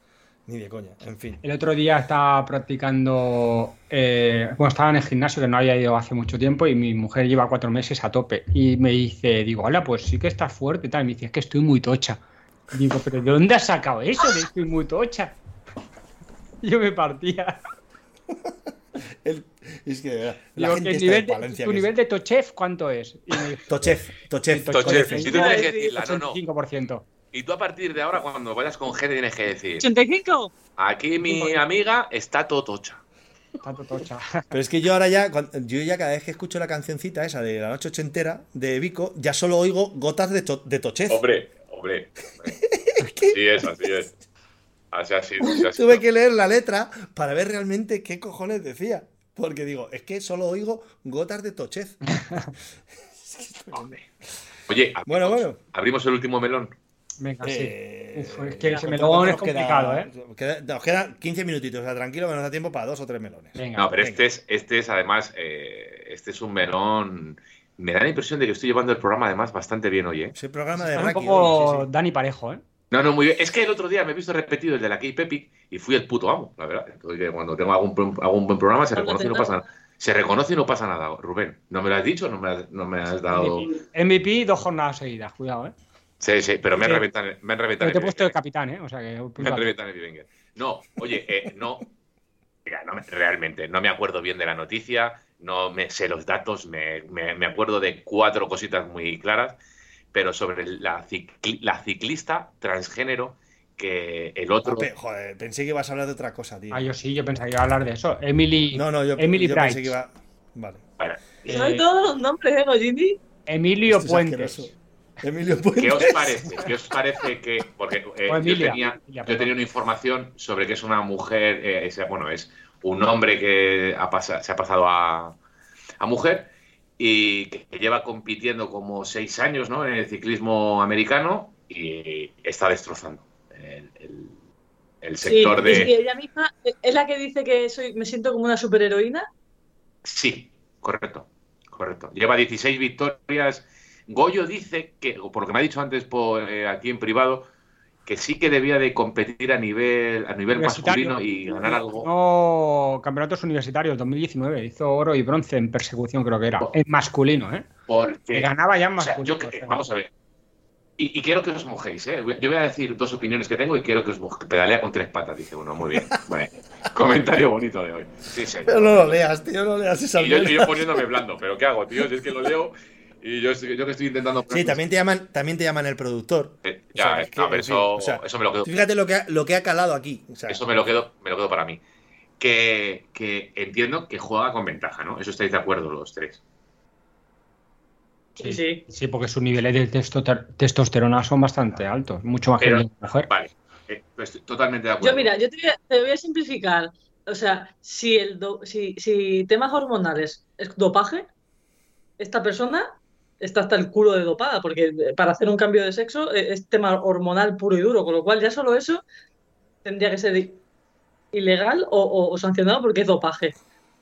[SPEAKER 2] Ni de coña. En fin.
[SPEAKER 3] El otro día estaba practicando, eh, bueno, estaba en el gimnasio que no había ido hace mucho tiempo y mi mujer lleva cuatro meses a tope y me dice, digo, hola, pues sí que estás fuerte y tal. Y me dice, es que estoy muy tocha. Y digo, pero ¿de dónde has sacado eso de estoy muy tocha? Y yo me partía.
[SPEAKER 2] El- es que la
[SPEAKER 3] Digo,
[SPEAKER 2] gente
[SPEAKER 3] ¿que el nivel de-
[SPEAKER 2] Valencia
[SPEAKER 3] tu nivel
[SPEAKER 2] es-
[SPEAKER 3] de tochef cuánto es? Y me dijo,
[SPEAKER 2] Tochef, Tochef,
[SPEAKER 3] Tochef,
[SPEAKER 1] Tochef,
[SPEAKER 3] ¿eh?
[SPEAKER 1] si tú tienes que decirla, no, no.
[SPEAKER 3] 85%.
[SPEAKER 1] Y tú a partir de ahora, cuando vayas con gente, tienes que decir:
[SPEAKER 4] ¿85?
[SPEAKER 1] aquí mi amiga está totocha.
[SPEAKER 2] Pero es que yo ahora ya, yo ya cada vez que escucho la cancioncita esa de la noche ochentera de Vico, ya solo oigo gotas de, to- de Tochef.
[SPEAKER 1] Hombre, hombre. hombre. Así es, así es. Así ha sido, así ha sido.
[SPEAKER 2] Tuve que leer la letra para ver realmente qué cojones decía. Porque digo, es que solo oigo gotas de.
[SPEAKER 1] Hombre. Oye, abrimos,
[SPEAKER 2] Bueno, bueno.
[SPEAKER 1] abrimos el último melón.
[SPEAKER 3] Venga,
[SPEAKER 2] Eh,
[SPEAKER 3] sí. Uf, es que ese
[SPEAKER 2] ¿cuánto-
[SPEAKER 3] melón es
[SPEAKER 2] queda?
[SPEAKER 3] complicado, ¿eh?
[SPEAKER 2] Queda- nos quedan 15 minutitos, o sea, tranquilo que nos da tiempo para dos o tres melones.
[SPEAKER 3] Venga.
[SPEAKER 1] No, pero
[SPEAKER 2] venga.
[SPEAKER 1] este es, este es además, eh, este es un melón. Me da la impresión de que estoy llevando el programa además bastante bien hoy, ¿eh?
[SPEAKER 2] Es el programa de
[SPEAKER 3] Está un
[SPEAKER 2] Raki.
[SPEAKER 3] poco
[SPEAKER 2] hoy, sí, sí.
[SPEAKER 3] Dani Parejo, ¿eh?
[SPEAKER 1] No, no, muy bien. Es que el otro día me he visto repetido el de la K-Pepi y fui el puto amo, la verdad. Entonces, cuando tengo algún, buen programa se reconoce y no pasa nada. Se reconoce y no pasa nada, Rubén. ¿No me lo has dicho? ¿No me has, no me has dado...?
[SPEAKER 3] MVP dos jornadas seguidas, cuidado, ¿eh?
[SPEAKER 1] Sí, sí, pero me han reventado, me han reventado
[SPEAKER 3] Pero te he
[SPEAKER 1] el
[SPEAKER 3] puesto de capitán, ¿eh? O sea que.
[SPEAKER 1] Me han reventado el Bivenger. No, oye, eh, no... Mira, no me- realmente, no me acuerdo bien de la noticia, no me sé los datos, me, me- me acuerdo de cuatro cositas muy claras, pero sobre la, cicli- la ciclista transgénero que el otro...
[SPEAKER 2] Ah, joder, pensé que ibas a hablar de otra cosa, tío.
[SPEAKER 3] Ah, yo sí, yo pensaba que iba a hablar de eso. Emily.
[SPEAKER 2] No, no, yo,
[SPEAKER 3] Emily
[SPEAKER 2] yo pensé que iba. Vale.
[SPEAKER 1] Bueno,
[SPEAKER 3] Eh,
[SPEAKER 4] ¿Sabes todos los nombres, eh, Goyini?
[SPEAKER 3] Emilio
[SPEAKER 2] Esto
[SPEAKER 3] Puentes.
[SPEAKER 2] Emilio Puentes.
[SPEAKER 1] ¿Qué os parece? ¿Qué os parece que.? Porque eh,
[SPEAKER 3] O
[SPEAKER 1] yo,
[SPEAKER 3] Emilia.
[SPEAKER 1] tenía,
[SPEAKER 3] Emilia,
[SPEAKER 1] yo tenía una información sobre que es una mujer, eh, es- bueno, es un hombre que ha pasa- se ha pasado a, a mujer y que lleva compitiendo como seis años ¿no? en el ciclismo americano y está destrozando el, el- el sector
[SPEAKER 4] sí,
[SPEAKER 1] de.
[SPEAKER 4] Y ella misma es la que dice que soy, me siento como una superheroína.
[SPEAKER 1] Sí, correcto, correcto. Lleva 16 victorias. Goyo dice que, o por lo que me ha dicho antes por, eh, aquí en privado, que sí que debía de competir a nivel, a nivel masculino y ganar algo.
[SPEAKER 3] No, campeonatos universitarios 2019. Hizo oro y bronce en persecución, creo que era. En masculino, ¿eh? Que
[SPEAKER 1] Porque,
[SPEAKER 3] ganaba ya en
[SPEAKER 1] o sea,
[SPEAKER 3] masculino.
[SPEAKER 1] yo,
[SPEAKER 3] o sea.
[SPEAKER 1] vamos a ver. Y, y quiero que os mojéis, ¿eh? Yo voy a decir dos opiniones que tengo y quiero que os mojéis. Pedalea con tres patas, dice uno. Muy bien. Vale. Comentario bonito de hoy. Sí, señor.
[SPEAKER 2] Pero no lo leas, tío, no leas esa
[SPEAKER 1] Y yo, y yo poniéndome blando, pero ¿qué hago, tío? Si es que lo leo Y yo, estoy- yo que estoy intentando.
[SPEAKER 2] Sí, también te llaman, también te llaman el productor.
[SPEAKER 1] Eh,
[SPEAKER 2] O
[SPEAKER 1] Ya,
[SPEAKER 2] sea, es que,
[SPEAKER 1] no, pero
[SPEAKER 2] en fin,
[SPEAKER 1] eso,
[SPEAKER 2] o sea,
[SPEAKER 1] eso me lo quedo.
[SPEAKER 2] Fíjate lo que ha, lo que ha calado aquí. o sea,
[SPEAKER 1] Eso me lo quedo, me lo quedo para mí. Que, que entiendo que juega con ventaja, ¿no? Eso estáis de acuerdo los tres.
[SPEAKER 4] Sí, sí.
[SPEAKER 3] Sí, porque sus niveles de testoster- testosterona son bastante altos, mucho más
[SPEAKER 1] Pero-
[SPEAKER 3] que el de la mujer.
[SPEAKER 1] Vale, eh, estoy totalmente de acuerdo.
[SPEAKER 4] Yo, mira, yo te voy a, te voy a simplificar. O sea, si, el do- si, si temas hormonales es dopaje, esta persona está hasta el culo de dopada, porque eh, para hacer un cambio de sexo eh, es tema hormonal puro y duro, con lo cual ya solo eso tendría que ser ilegal o, o- o sancionado porque es dopaje.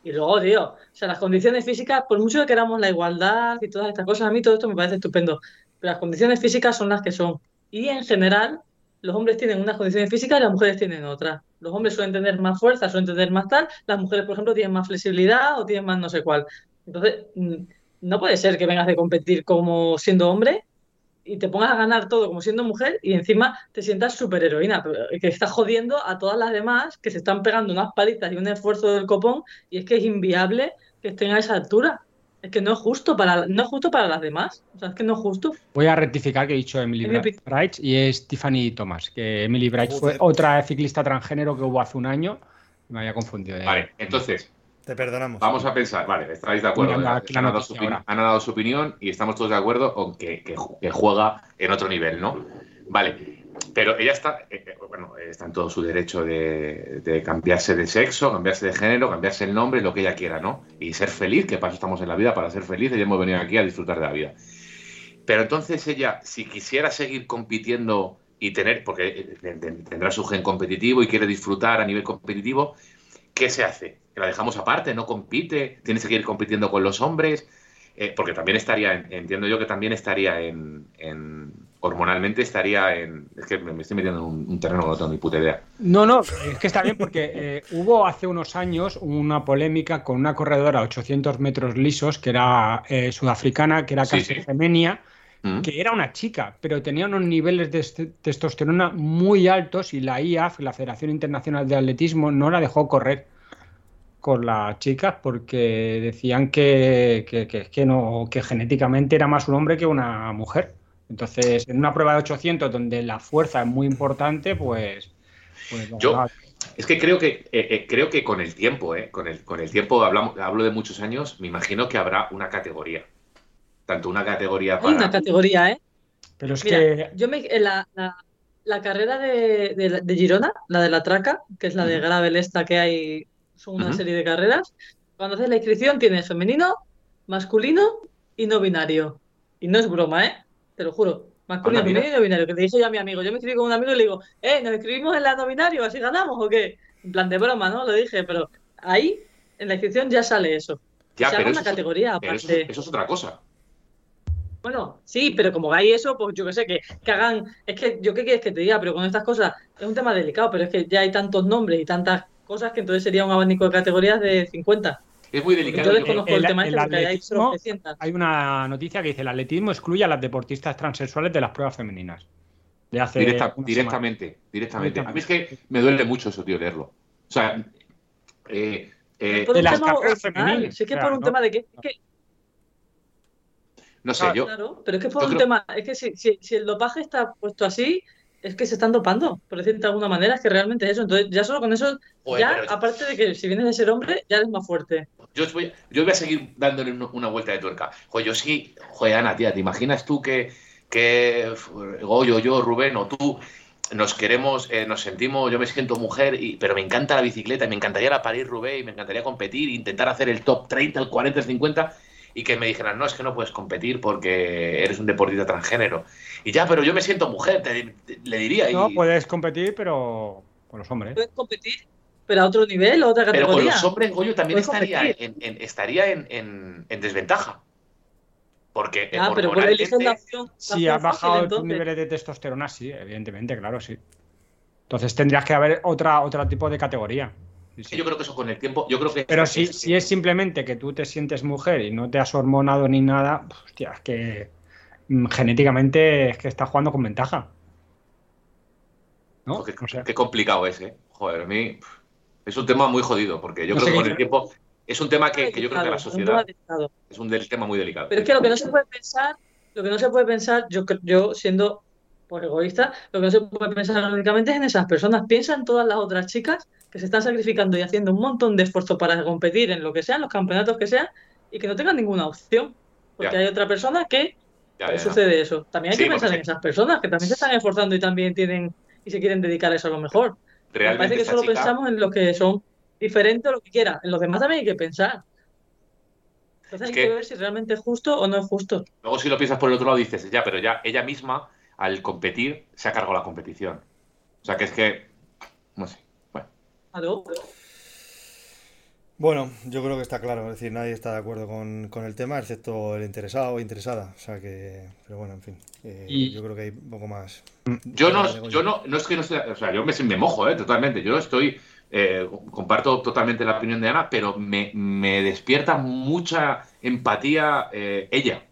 [SPEAKER 4] Y luego, tío, o sea, las condiciones físicas, por mucho que queramos la igualdad y todas estas cosas, a mí todo esto me parece estupendo, pero las condiciones físicas son las que son. Y en general, los hombres tienen unas condiciones físicas y las mujeres tienen otras. Los hombres suelen tener más fuerza, suelen tener más tal, las mujeres, por ejemplo, tienen más flexibilidad o tienen más no sé cuál. Entonces, mm, no puede ser que vengas de competir como siendo hombre y te pongas a ganar todo como siendo mujer y encima te sientas superheroína, que estás jodiendo a todas las demás que se están pegando unas palizas y un esfuerzo del copón y es que es inviable que estén a esa altura. Es que no es justo para, no es justo para las demás. O sea, es que no es justo.
[SPEAKER 3] Voy a rectificar que he dicho Emily
[SPEAKER 4] Es.
[SPEAKER 3] Bright y es Tiffany Thomas, que Emily Bright fue otra ciclista transgénero que hubo hace un año. Me había confundido. de-
[SPEAKER 1] Vale, entonces,
[SPEAKER 2] te perdonamos.
[SPEAKER 1] vamos a pensar. Vale, estáis de acuerdo. Han dado, su, opini-
[SPEAKER 3] ahora.
[SPEAKER 1] han dado su opinión y estamos todos de acuerdo con que, que ju- que juega en otro nivel, ¿no? Vale, pero ella está, eh, eh, bueno, está en todo su derecho de, de cambiarse de sexo, cambiarse de género, cambiarse el nombre, lo que ella quiera, ¿no? Y ser feliz, que para eso estamos en la vida, para ser felices y hemos venido aquí a disfrutar de la vida. Pero entonces ella, si quisiera seguir compitiendo y tener, porque eh, ten- ten- tendrá su gen competitivo y quiere disfrutar a nivel competitivo, ¿qué se hace? ¿Que la dejamos aparte? ¿No compite? ¿Tienes que ir compitiendo con los hombres? Eh, porque también estaría, en- entiendo yo que también estaría en, en- hormonalmente estaría en, es que me estoy metiendo en un, un terreno que no tengo ni puta idea.
[SPEAKER 3] No, no, es que está bien porque eh, hubo hace unos años una polémica con una corredora a 800 metros lisos que era eh, sudafricana, que era
[SPEAKER 1] Sí,
[SPEAKER 3] Cassie
[SPEAKER 1] sí. ¿Mm?
[SPEAKER 3] que era una chica, pero tenía unos niveles de este- testosterona muy altos y la IAF, la Federación Internacional de Atletismo, no la dejó correr con las chicas porque decían que, que, que- que no, que genéticamente era más un hombre que una mujer. Entonces, en una prueba de 800 donde la fuerza es muy importante, pues... pues
[SPEAKER 1] Yo-. Es que creo que eh, eh, creo que con el tiempo, eh, con el con el tiempo hablamos, hablo de muchos años, me imagino que habrá una categoría, tanto una categoría
[SPEAKER 4] Hay
[SPEAKER 1] para
[SPEAKER 4] una categoría, ¿eh?
[SPEAKER 3] Pero es
[SPEAKER 4] Mira,
[SPEAKER 3] que...
[SPEAKER 4] yo me, en la, la, la carrera de, de- de Girona, la de la traca, que es la de gravel esta que hay, son una serie de carreras, cuando haces la inscripción tienes femenino, masculino y no binario. Y no es broma, ¿eh? Te lo juro. Masculino, femenino y no binario. Que le dije yo a mi amigo, yo me escribí con un amigo y le digo, eh, ¿nos inscribimos en la no binario? ¿Así ganamos o qué? En plan de broma, ¿no? Lo dije, pero ahí, en la inscripción ya sale eso.
[SPEAKER 1] Ya,
[SPEAKER 4] se
[SPEAKER 1] pero
[SPEAKER 4] haga
[SPEAKER 1] eso
[SPEAKER 4] una
[SPEAKER 1] es-
[SPEAKER 4] categoría
[SPEAKER 1] pero eso,
[SPEAKER 4] aparte.
[SPEAKER 1] es- eso es otra cosa.
[SPEAKER 4] Bueno, sí, pero como hay eso, pues yo qué sé, que, que hagan. Es que yo qué quieres que te diga, pero con estas cosas es un tema delicado, pero es que ya hay tantos nombres y tantas cosas que entonces sería un abanico de categorías de 50.
[SPEAKER 1] Es muy delicado.
[SPEAKER 4] yo desconozco
[SPEAKER 3] el-
[SPEAKER 4] el, tema
[SPEAKER 3] el
[SPEAKER 4] este porque hay
[SPEAKER 3] atletismo-
[SPEAKER 4] 300.
[SPEAKER 3] Hay una noticia que dice el atletismo excluye a las deportistas transexuales de las pruebas femeninas. De hace
[SPEAKER 1] Directa- directamente, directamente. A mí es que me duele mucho eso, tío, leerlo. O sea, eh, eh,
[SPEAKER 4] Por un tema
[SPEAKER 3] femeninas,
[SPEAKER 4] es que
[SPEAKER 3] o
[SPEAKER 4] es
[SPEAKER 3] sea,
[SPEAKER 4] por un
[SPEAKER 3] ¿no?
[SPEAKER 4] tema de que, es que
[SPEAKER 1] no sé, yo,
[SPEAKER 4] Claro, pero es que por
[SPEAKER 1] yo
[SPEAKER 4] un
[SPEAKER 1] creo-
[SPEAKER 4] tema, es que si, si, si el dopaje está puesto así, es que se están dopando, por decirte de alguna manera, es que realmente es eso. Entonces, ya solo con eso,
[SPEAKER 1] Joder,
[SPEAKER 4] ya,
[SPEAKER 1] pero-
[SPEAKER 4] aparte de que si vienes de ser hombre, ya eres más fuerte.
[SPEAKER 1] yo, os voy, yo voy a seguir dándole un- una vuelta de tuerca. Joder, yo sí, joder, Ana, tía, ¿te imaginas tú que, que Goyo, yo, Rubén o tú nos queremos, eh, nos sentimos, yo me siento mujer, y, pero me encanta la bicicleta y me encantaría la París Rubén y me encantaría competir, e intentar hacer el top 30, el 40, el 50 y que me dijeran, no, es que no puedes competir porque eres un deportista transgénero. Y ya, pero yo me siento mujer, te- te- le diría. y-
[SPEAKER 3] No, puedes competir, pero con los hombres.
[SPEAKER 4] Puedes competir, pero a otro nivel, a otra
[SPEAKER 1] pero con
[SPEAKER 4] categoría.
[SPEAKER 1] los hombres, Goyo, también estaría, en, en- estaría en, en- en desventaja. Porque
[SPEAKER 4] Ah, pero eliges la
[SPEAKER 3] Si has bajado tus niveles de testosterona, sí, evidentemente, claro, sí. Entonces tendrías que haber otra, otro tipo de categoría. Sí,
[SPEAKER 1] yo creo que eso con el tiempo, yo creo que...
[SPEAKER 3] Pero si, si es simplemente que tú te sientes mujer y no te has hormonado ni nada, pues, hostia, es que mm, genéticamente es que estás jugando con ventaja. ¿No?
[SPEAKER 1] Qué,
[SPEAKER 3] O sea,
[SPEAKER 1] qué complicado es, ¿eh? Joder, a mí es un tema muy jodido, porque yo
[SPEAKER 3] No
[SPEAKER 1] creo que con el tiempo Es un tema que, que yo creo que la
[SPEAKER 4] un
[SPEAKER 1] sociedad es un del- tema muy delicado.
[SPEAKER 4] Pero es que lo que no se puede pensar, lo que no se puede pensar, yo, yo siendo por egoísta, lo que no se puede pensar únicamente es en esas personas. Piensa en todas las otras chicas que se están sacrificando y haciendo un montón de esfuerzo para competir en lo que sean, los campeonatos que sean, y que no tengan ninguna opción. Porque
[SPEAKER 1] Ya.
[SPEAKER 4] hay otra persona que
[SPEAKER 1] Ya, ya,
[SPEAKER 4] sucede eso. También hay
[SPEAKER 1] Sí,
[SPEAKER 4] que pensar en esas personas que también se están esforzando y también tienen y se quieren dedicar a eso a lo mejor. Me
[SPEAKER 1] Realmente
[SPEAKER 4] parece que solo
[SPEAKER 1] chica-
[SPEAKER 4] pensamos en los que son diferentes o lo que quiera. En los demás también hay que pensar. Entonces
[SPEAKER 1] Es
[SPEAKER 4] hay
[SPEAKER 1] que-
[SPEAKER 4] que ver si realmente es justo o no es justo.
[SPEAKER 1] Luego si lo piensas por el otro lado dices, ya, pero ya ella misma al competir se ha cargado la competición. O sea que es que, no sé. Bueno,
[SPEAKER 2] yo creo que está claro, es decir, nadie está de acuerdo con, con el tema, excepto el interesado o interesada. O sea que, pero bueno, en fin, eh,
[SPEAKER 3] Y-
[SPEAKER 2] yo creo que hay un poco más.
[SPEAKER 1] yo no, yo no, no es que no esté, o sea, yo me, me mojo, ¿eh? totalmente. Yo estoy, eh, comparto totalmente la opinión de Ana, pero me, me despierta mucha empatía eh, ella.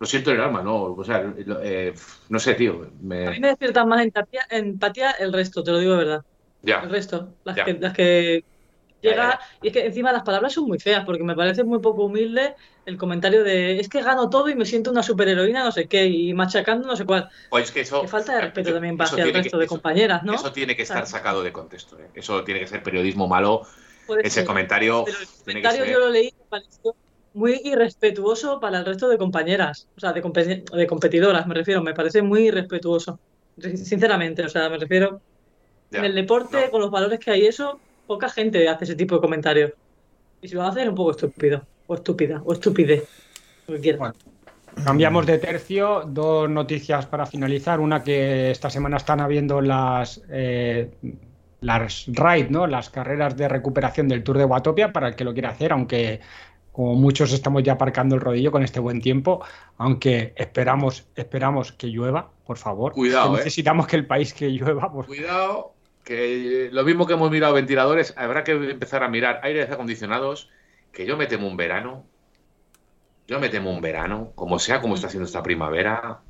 [SPEAKER 1] Lo siento en el alma, ¿no? O sea, eh, no sé, tío.
[SPEAKER 4] A mí
[SPEAKER 1] Me,
[SPEAKER 4] me despierta más empatía, empatía el resto, te lo digo de verdad.
[SPEAKER 1] Ya,
[SPEAKER 4] El resto. Las
[SPEAKER 1] Ya.
[SPEAKER 4] que, las que
[SPEAKER 1] Ya,
[SPEAKER 4] llega. Y es que encima las palabras son muy feas, porque me parece muy poco humilde el comentario de es que gano todo y me siento una superheroína, no sé qué, y machacando no sé cuál.
[SPEAKER 1] Pues es que eso.
[SPEAKER 4] Que falta de respeto
[SPEAKER 1] yo-
[SPEAKER 4] también hacia el resto
[SPEAKER 1] que-
[SPEAKER 4] de
[SPEAKER 1] eso-
[SPEAKER 4] compañeras, ¿no?
[SPEAKER 1] Eso tiene que estar
[SPEAKER 4] Claro.
[SPEAKER 1] sacado de contexto. ¿eh? Eso tiene que ser periodismo malo.
[SPEAKER 4] Puede
[SPEAKER 1] Ese
[SPEAKER 4] ser.
[SPEAKER 1] comentario
[SPEAKER 4] Pero el comentario
[SPEAKER 1] ser.
[SPEAKER 4] yo lo leí y me pareció muy irrespetuoso para el resto de compañeras, o sea, de competidoras, me refiero, me parece muy irrespetuoso, sinceramente, o sea, me refiero,
[SPEAKER 1] Ya,
[SPEAKER 4] en el deporte,
[SPEAKER 1] no.
[SPEAKER 4] con los valores que hay eso, poca gente hace ese tipo de comentarios. Y si lo hace es un poco estúpido, o estúpida, o estúpide, lo que quieras.
[SPEAKER 3] Bueno. Cambiamos de tercio, dos noticias para finalizar. Una que esta semana están habiendo las eh, las RAID, ¿no? Las carreras de recuperación del Tour de Watopia para el que lo quiera hacer, aunque como muchos estamos ya aparcando el rodillo con este buen tiempo, aunque esperamos esperamos que llueva, por favor.
[SPEAKER 1] Cuidado,
[SPEAKER 3] Que
[SPEAKER 1] eh.
[SPEAKER 3] Necesitamos que el país que llueva, por
[SPEAKER 1] Cuidado, que lo mismo que hemos mirado ventiladores, habrá que empezar a mirar aires acondicionados, que yo me temo un verano. Yo me temo un verano, como sea como está siendo esta primavera.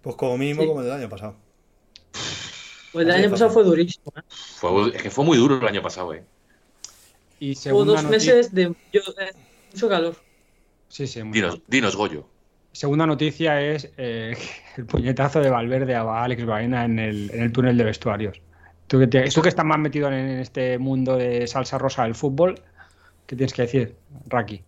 [SPEAKER 2] Pues como mínimo
[SPEAKER 4] Sí.
[SPEAKER 2] como el del año pasado.
[SPEAKER 4] Pues el
[SPEAKER 2] así
[SPEAKER 4] año pasado fue durísimo. ¿eh?
[SPEAKER 1] Fue, es que fue muy duro el año pasado, ¿eh?
[SPEAKER 3] Y
[SPEAKER 4] Hubo dos
[SPEAKER 3] noticia-
[SPEAKER 4] meses de yo- eh, mucho calor.
[SPEAKER 3] Sí, sí, muy
[SPEAKER 1] Dinos, dinos Goyo.
[SPEAKER 3] Segunda noticia es eh, el puñetazo de Valverde a Alex Baena en el, en el túnel de vestuarios. Tú que, te- tú que estás más metido en, en este mundo de salsa rosa del fútbol, ¿qué tienes que decir, Raki?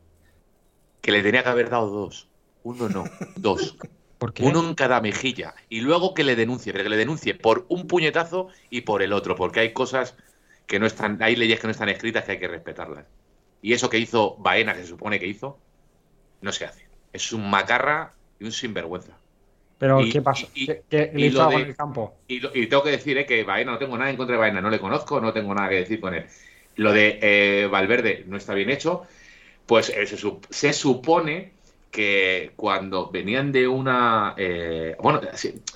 [SPEAKER 1] Que le tenía que haber dado dos. Uno no, dos.
[SPEAKER 3] ¿Por qué?
[SPEAKER 1] Uno en cada mejilla. Y luego que le denuncie, pero que le denuncie por un puñetazo y por el otro, porque hay cosas que no están, hay leyes que no están escritas que hay que respetarlas. Y eso que hizo Baena, que se supone que hizo, no se hace. Es un macarra y un sinvergüenza.
[SPEAKER 3] Pero
[SPEAKER 1] y-
[SPEAKER 3] ¿qué pasó?
[SPEAKER 1] y-
[SPEAKER 3] ¿Qué, qué
[SPEAKER 1] y lo de-
[SPEAKER 3] en el campo?
[SPEAKER 1] Y, lo- y tengo que decir eh, que Baena, no tengo nada en contra de Baena, no le conozco, no tengo nada que decir con él. Lo de eh, Valverde no está bien hecho, pues eh, se, se supone que cuando venían de una... eh, bueno,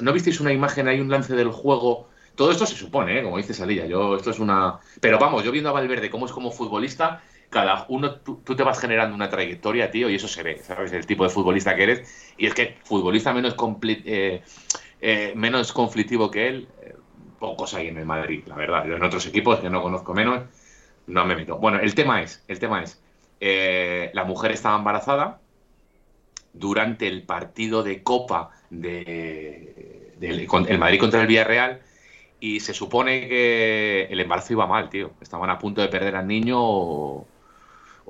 [SPEAKER 1] ¿no visteis una imagen, hay un lance del juego? Todo esto se supone, eh, como dice Salilla, yo, esto es una... Pero vamos, yo viendo a Valverde cómo es como futbolista, cada uno, tú, tú te vas generando una trayectoria, tío, y eso se ve, ¿sabes? El tipo de futbolista que eres. Y es que futbolista menos, eh, eh, menos conflictivo que él, eh, pocos hay en el Madrid, la verdad. En otros equipos que no conozco menos, no me meto. Bueno, el tema es, el tema es, eh, la mujer estaba embarazada durante el partido de Copa de, del- el Madrid contra el Villarreal y se supone que el embarazo iba mal, tío. Estaban a punto de perder al niño o,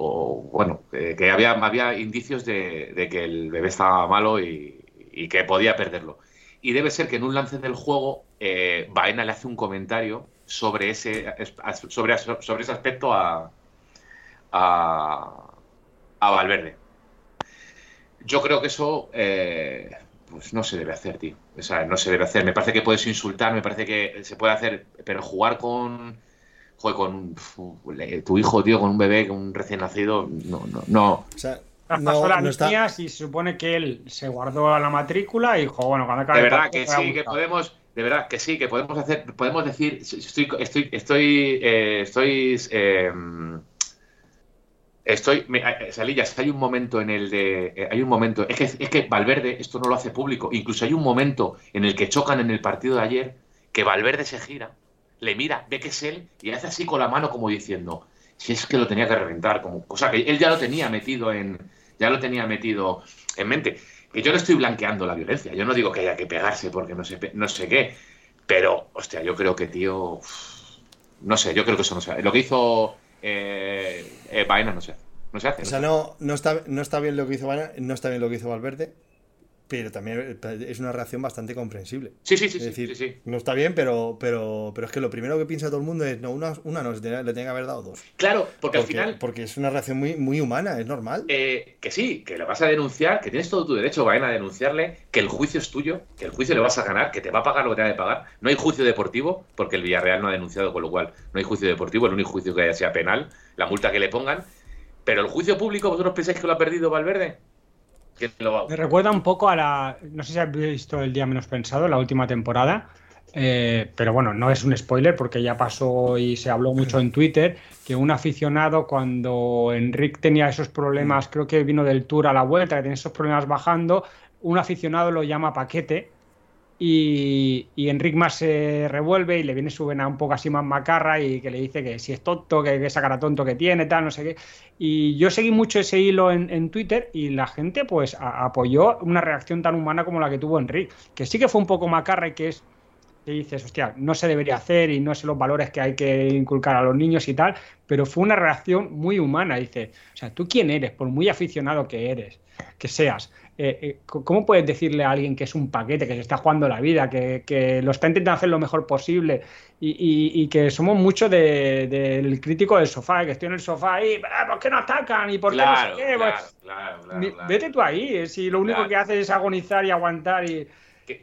[SPEAKER 1] o, bueno, que había, había indicios de, que el bebé estaba malo y, y que podía perderlo. Y debe ser que en un lance del juego eh, Baena le hace un comentario sobre ese, sobre, sobre ese aspecto a, a, a Valverde. Yo creo que eso eh, pues no se debe hacer, tío. O sea, no se debe hacer. Me parece que puedes insultar, me parece que se puede hacer, pero jugar con joder, con tu hijo, tío, con un bebé, con un recién nacido, no, no, no.
[SPEAKER 2] O sea,
[SPEAKER 3] Traspasó
[SPEAKER 2] no,
[SPEAKER 3] las
[SPEAKER 2] no está.
[SPEAKER 3] líneas y se supone que él se guardó a la matrícula y dijo, bueno, cuando acabe
[SPEAKER 1] De
[SPEAKER 3] el
[SPEAKER 1] verdad que sí, que podemos, de verdad que sí, que podemos hacer, podemos decir, estoy, estoy, estoy, eh, estoy, eh, estoy, eh, Salillas, hay un momento en el de, eh, hay un momento, es que, es que Valverde esto no lo hace público, incluso hay un momento en el que chocan en el partido de ayer, que Valverde se gira, le mira, ve que es él y hace así con la mano como diciendo, Si es que lo tenía que reventar, como cosa que él ya lo tenía metido en, ya lo tenía metido en mente. Que yo no estoy blanqueando la violencia, yo no digo que haya que pegarse porque no sé, no sé qué, pero, hostia, yo creo que, tío, uf, no sé, yo creo que eso no se hace. Lo que hizo eh, eh, Baena no se hace. No se hace.
[SPEAKER 2] O sea,
[SPEAKER 1] se
[SPEAKER 2] no, no, está, no está bien lo que hizo Baena, no está bien lo que hizo Valverde, pero también es una reacción bastante comprensible.
[SPEAKER 1] Sí, sí, sí,
[SPEAKER 2] Es decir,
[SPEAKER 1] sí, sí.
[SPEAKER 2] no está bien, pero, pero, pero es que lo primero que piensa todo el mundo es, no, una, una no, le tenía que haber dado dos.
[SPEAKER 1] Claro, porque, al final,
[SPEAKER 2] porque es una reacción muy, muy humana, es normal.
[SPEAKER 1] eh, que sí, que le vas a denunciar, que tienes todo tu derecho, Baena, a denunciarle, que el juicio es tuyo, que el juicio le vas a ganar, que te va a pagar lo que te ha de pagar. No hay juicio deportivo, porque el Villarreal no ha denunciado, con lo cual no hay juicio deportivo, el único juicio que haya sea penal, la multa que le pongan. Pero el juicio público, ¿vosotros pensáis que lo ha perdido Valverde? ¿Quién lo va-
[SPEAKER 3] Me recuerda un poco a la. No sé si habéis visto El Día Menos Pensado, la última temporada. eh, pero bueno, no es un spoiler porque ya pasó y se habló mucho en Twitter que un aficionado cuando Enric tenía esos problemas, creo que vino del Tour a la vuelta, que tenía esos problemas bajando, un aficionado lo llama paquete y, y Enric más se revuelve y le viene su vena un poco así más macarra y que le dice que si es tonto, que, que esa cara tonto que tiene, tal, no sé qué. Y yo seguí mucho ese hilo en, en Twitter y la gente pues apoyó una reacción tan humana como la que tuvo Enric, que sí que fue un poco macarra y que es que dices, hostia, no se debería hacer y no sé los valores que hay que inculcar a los niños y tal, pero fue una reacción muy humana. Dice, o sea, ¿tú quién eres? Por muy aficionado que eres, que seas, eh, eh, ¿cómo puedes decirle a alguien que es un paquete, que se está jugando la vida, que, que lo está intentando hacer lo mejor posible y, y- y que somos mucho de- del crítico del sofá, que estoy en el sofá y, "Ah, ¿por qué no atacan? ¿Y por qué
[SPEAKER 1] Claro,
[SPEAKER 3] no sé qué?
[SPEAKER 1] claro,
[SPEAKER 3] Pues,
[SPEAKER 1] claro, claro,
[SPEAKER 3] mi-. Vete tú ahí, eh, si lo único que haces es agonizar y aguantar y...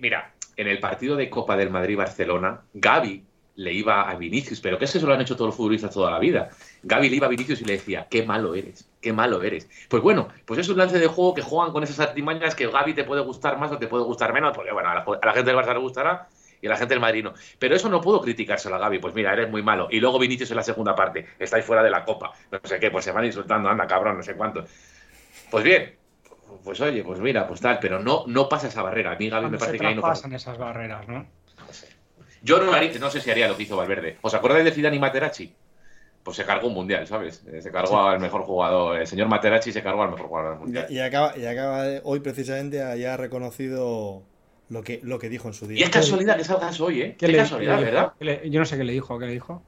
[SPEAKER 1] Mira, en el partido de Copa del Madrid-Barcelona, Gaby le iba a Vinicius, pero que es que eso lo han hecho todos los futbolistas toda la vida. Gaby le iba a Vinicius y le decía, qué malo eres, qué malo eres. Pues bueno, pues es un lance de juego que juegan con esas artimañas que Gaby te puede gustar más o te puede gustar menos, porque bueno, a la, a la gente del Barça le gustará y a la gente del Madrid no. Pero eso no puedo criticárselo a Gaby, pues mira, eres muy malo. Y luego Vinicius en la segunda parte, estáis fuera de la Copa, no sé qué, pues se van insultando, anda cabrón, no sé cuánto. Pues bien, pues oye, pues mira, pues tal, pero no, no pasa esa barrera. A mí Gaby me parece que ahí no pasa.
[SPEAKER 3] traspasan esas barreras, ¿no?
[SPEAKER 1] No sé. Yo no, haría- no sé si haría lo que hizo Valverde. ¿Os acordáis de Zidane y Materazzi? Pues se cargó un mundial, ¿sabes? Eh, Se cargó al mejor jugador. El señor Materazzi se cargó al mejor jugador del mundial.
[SPEAKER 2] Y, y acaba, y acaba de- hoy precisamente haya reconocido lo que, lo que dijo en su
[SPEAKER 1] Y
[SPEAKER 2] día.
[SPEAKER 1] es casualidad que salgas hoy, ¿eh?
[SPEAKER 3] ¿Qué
[SPEAKER 1] Qué
[SPEAKER 3] le-
[SPEAKER 1] casualidad,
[SPEAKER 3] le?
[SPEAKER 1] ¿verdad?
[SPEAKER 3] ¿Qué le- yo no sé qué le dijo, ¿qué le dijo?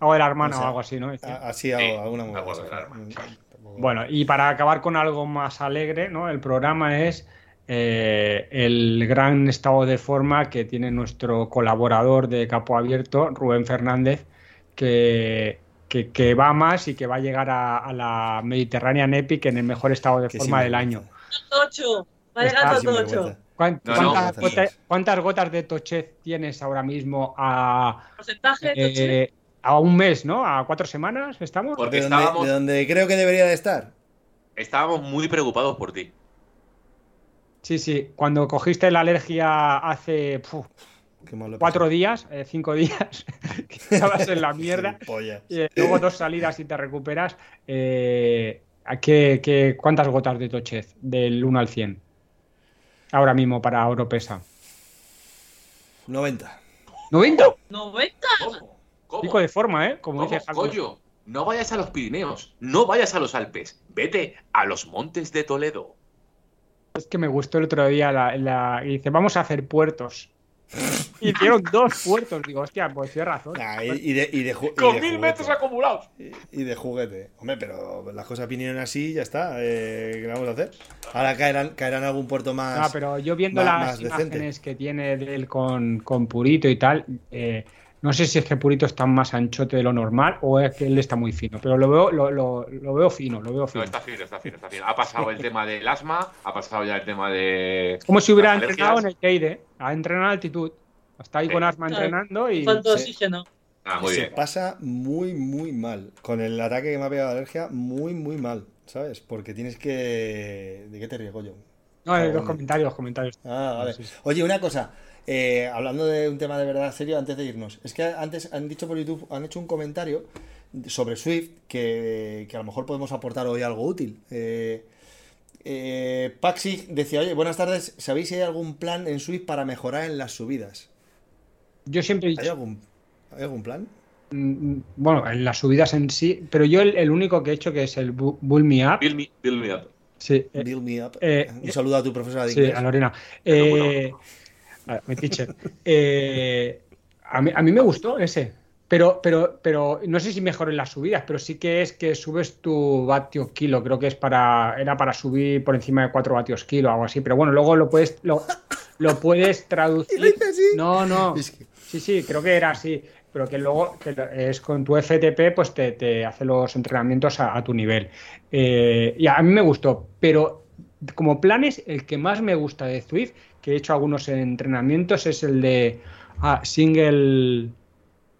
[SPEAKER 3] Algo de la hermana
[SPEAKER 2] O sea,
[SPEAKER 3] o algo así, ¿no?
[SPEAKER 2] A- Así algo,
[SPEAKER 1] Sí,
[SPEAKER 2] alguna
[SPEAKER 1] algo
[SPEAKER 2] movida,
[SPEAKER 1] de la arma.
[SPEAKER 2] sí. Tampoco-
[SPEAKER 3] Bueno, y para acabar con algo más alegre, ¿no? El programa es eh, el gran estado de forma que tiene nuestro colaborador de Capo Abierto, Rubén Fernández, que, que, que va más y que va a llegar a, a la Mediterranean Epic en el mejor estado de
[SPEAKER 2] Que
[SPEAKER 3] forma
[SPEAKER 2] sí,
[SPEAKER 3] del año.
[SPEAKER 5] Tocho. Va
[SPEAKER 2] me
[SPEAKER 5] Tocho.
[SPEAKER 2] gusta.
[SPEAKER 3] ¿Cuán-
[SPEAKER 1] No,
[SPEAKER 3] ¿Cuántas,
[SPEAKER 2] no.
[SPEAKER 3] gotas, cuántas gotas de tochez tienes ahora mismo a,
[SPEAKER 5] Porcentaje de Toche.
[SPEAKER 3] eh, a un mes, ¿no? ¿A cuatro semanas estamos?
[SPEAKER 1] Porque
[SPEAKER 2] De donde,
[SPEAKER 1] estábamos,
[SPEAKER 2] de donde creo que debería de estar.
[SPEAKER 1] estábamos muy preocupados por ti.
[SPEAKER 3] Sí, sí. Cuando cogiste la alergia hace puf, Cuatro días, eh, cinco días, que estabas en la mierda, y eh, luego dos salidas y te recuperas, eh, ¿a qué, qué- cuántas gotas de tochez del 1 al 100? Ahora mismo para Europesa.
[SPEAKER 2] 90.
[SPEAKER 3] ¡90!
[SPEAKER 5] 90.
[SPEAKER 1] ¿Cómo? ¿Cómo?
[SPEAKER 3] Pico de forma, ¿eh? Como
[SPEAKER 1] ¿Cómo,
[SPEAKER 3] dice
[SPEAKER 1] coño? No vayas a los Pirineos, no vayas a los Alpes, vete a los montes de Toledo.
[SPEAKER 3] Es que me gustó el otro día la, la- y dice, vamos a hacer puertos. Hicieron dos puertos. Digo, hostia, pues tienes razón.
[SPEAKER 2] Y, y de, y de ju- y
[SPEAKER 1] Con
[SPEAKER 2] de
[SPEAKER 1] mil
[SPEAKER 2] juguete.
[SPEAKER 1] metros acumulados.
[SPEAKER 2] Y, y de juguete. Hombre, pero las cosas vinieron así y ya está. Eh, ¿Qué vamos a hacer? Ahora caerán, caerán algún puerto más.
[SPEAKER 3] Ah, pero yo viendo
[SPEAKER 2] más-
[SPEAKER 3] las
[SPEAKER 2] más decente.
[SPEAKER 3] imágenes que tiene de él con, con Purito y tal, eh, no sé si es que Purito está más anchote de lo normal o es que él está muy fino, pero lo veo, lo, lo- lo veo fino, lo veo
[SPEAKER 1] No,
[SPEAKER 3] fino.
[SPEAKER 1] está fino, está fino, está fino. Ha pasado el tema del asma, ha pasado ya el tema de.
[SPEAKER 3] Como si hubiera
[SPEAKER 1] las
[SPEAKER 3] entrenado en el Teide, ha entrenado a altitud. Está ahí
[SPEAKER 1] Sí.
[SPEAKER 3] con asma entrenando y.
[SPEAKER 5] Falta
[SPEAKER 2] sí.
[SPEAKER 5] oxígeno.
[SPEAKER 1] Ah, muy
[SPEAKER 2] se
[SPEAKER 1] bien.
[SPEAKER 2] pasa muy, muy mal. Con el ataque que me ha pegado alergia, muy, muy mal. ¿Sabes? Porque tienes que. ¿De qué te ríes, coño?
[SPEAKER 3] No, eh, los comentarios, los comentarios.
[SPEAKER 2] Ah, vale. Oye, una cosa. Eh, hablando de un tema de verdad serio, antes de irnos. Es que antes han dicho por YouTube, han hecho un comentario sobre Swift que, que a lo mejor podemos aportar hoy algo útil. Eh, eh, Paxi decía, oye, buenas tardes. ¿Sabéis si hay algún plan en Swift para mejorar en las subidas?
[SPEAKER 3] Yo siempre he
[SPEAKER 2] ¿Hay
[SPEAKER 3] dicho,
[SPEAKER 2] algún, ¿hay algún plan?
[SPEAKER 3] mm, bueno, en las subidas en sí, pero yo el, el único que he hecho que es el Bu- Bull Me Up.
[SPEAKER 1] Build me, build me up.
[SPEAKER 3] Sí, eh,
[SPEAKER 2] Build me up.
[SPEAKER 3] eh,
[SPEAKER 2] Un saludo a tu profesora de
[SPEAKER 3] Sí,
[SPEAKER 2] inglés.
[SPEAKER 3] a Lorena. Eh, a mi teacher. Eh, a, mí, a mí me gustó ese. Pero, pero, pero no sé si mejor en las subidas, pero sí que es que subes tu vatio kilo. Creo que es para. Era para subir por encima de 4 vatios kilo o algo así. Pero bueno, luego lo puedes. Lo, lo puedes
[SPEAKER 2] Y
[SPEAKER 3] traducir.
[SPEAKER 2] lo hice así.
[SPEAKER 3] No, no. Sí, sí, creo que era así. Pero que luego que es con tu FTP, pues te, te hace los entrenamientos a, a tu nivel. Eh, y a mí me gustó, pero como planes, el que más me gusta de Zwift, que he hecho algunos entrenamientos, es el de ah, single.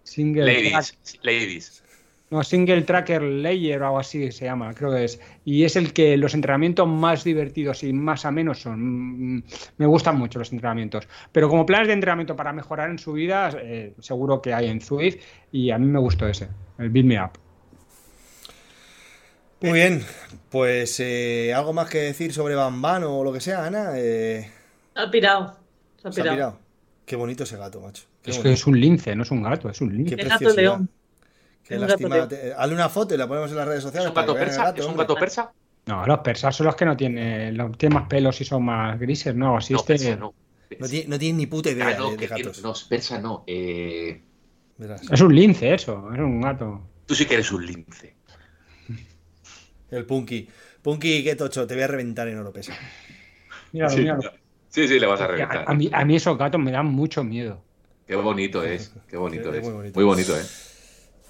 [SPEAKER 3] Single track-
[SPEAKER 1] Ladies, ladies.
[SPEAKER 3] no, single tracker layer o algo así se llama, creo que es. Y es el que los entrenamientos más divertidos y más amenos son. Mm, Me gustan mucho los entrenamientos. Pero como planes de entrenamiento para mejorar en su vida, eh, seguro que hay en Zwift y a mí me gustó ese, el Beat Me Up.
[SPEAKER 2] Muy bien, pues eh, algo más que decir sobre Bamban o lo que sea, Ana. Eh,
[SPEAKER 5] ha pirado. Se ha
[SPEAKER 2] se ha
[SPEAKER 5] pirado.
[SPEAKER 2] pirado. Qué bonito ese gato, macho. Qué
[SPEAKER 3] Es que es un lince, no es un gato, es un lince.
[SPEAKER 2] Qué
[SPEAKER 5] gato león.
[SPEAKER 2] Qué
[SPEAKER 5] Es un gato
[SPEAKER 2] lástima.
[SPEAKER 5] león.
[SPEAKER 2] te- Hazle una foto y la ponemos en las redes
[SPEAKER 1] ¿Es
[SPEAKER 2] sociales.
[SPEAKER 1] un
[SPEAKER 2] para
[SPEAKER 1] gato persa?
[SPEAKER 2] gato,
[SPEAKER 1] ¿Es un gato persa?
[SPEAKER 3] No, los persas son los que no tienen, los- tienen más pelos y son más grises, ¿no? Así
[SPEAKER 1] No,
[SPEAKER 3] este.
[SPEAKER 1] persa no.
[SPEAKER 2] No tiene, no tiene ni puta idea
[SPEAKER 1] Ah, no,
[SPEAKER 2] de, de gatos.
[SPEAKER 1] no, persa no. Eh.
[SPEAKER 3] Es un lince eso, es un gato.
[SPEAKER 1] tú sí que eres un lince.
[SPEAKER 2] El Punky. Punky, qué tocho, te voy a reventar en oro pesa.
[SPEAKER 3] Míralo,
[SPEAKER 1] Sí,
[SPEAKER 3] míralo.
[SPEAKER 1] Sí, sí, le vas a reventar.
[SPEAKER 3] a mí, a mí esos gatos me dan mucho miedo.
[SPEAKER 1] Qué bonito es. Qué bonito
[SPEAKER 2] Es
[SPEAKER 1] es.
[SPEAKER 2] muy bonito.
[SPEAKER 1] Muy bonito, ¿eh?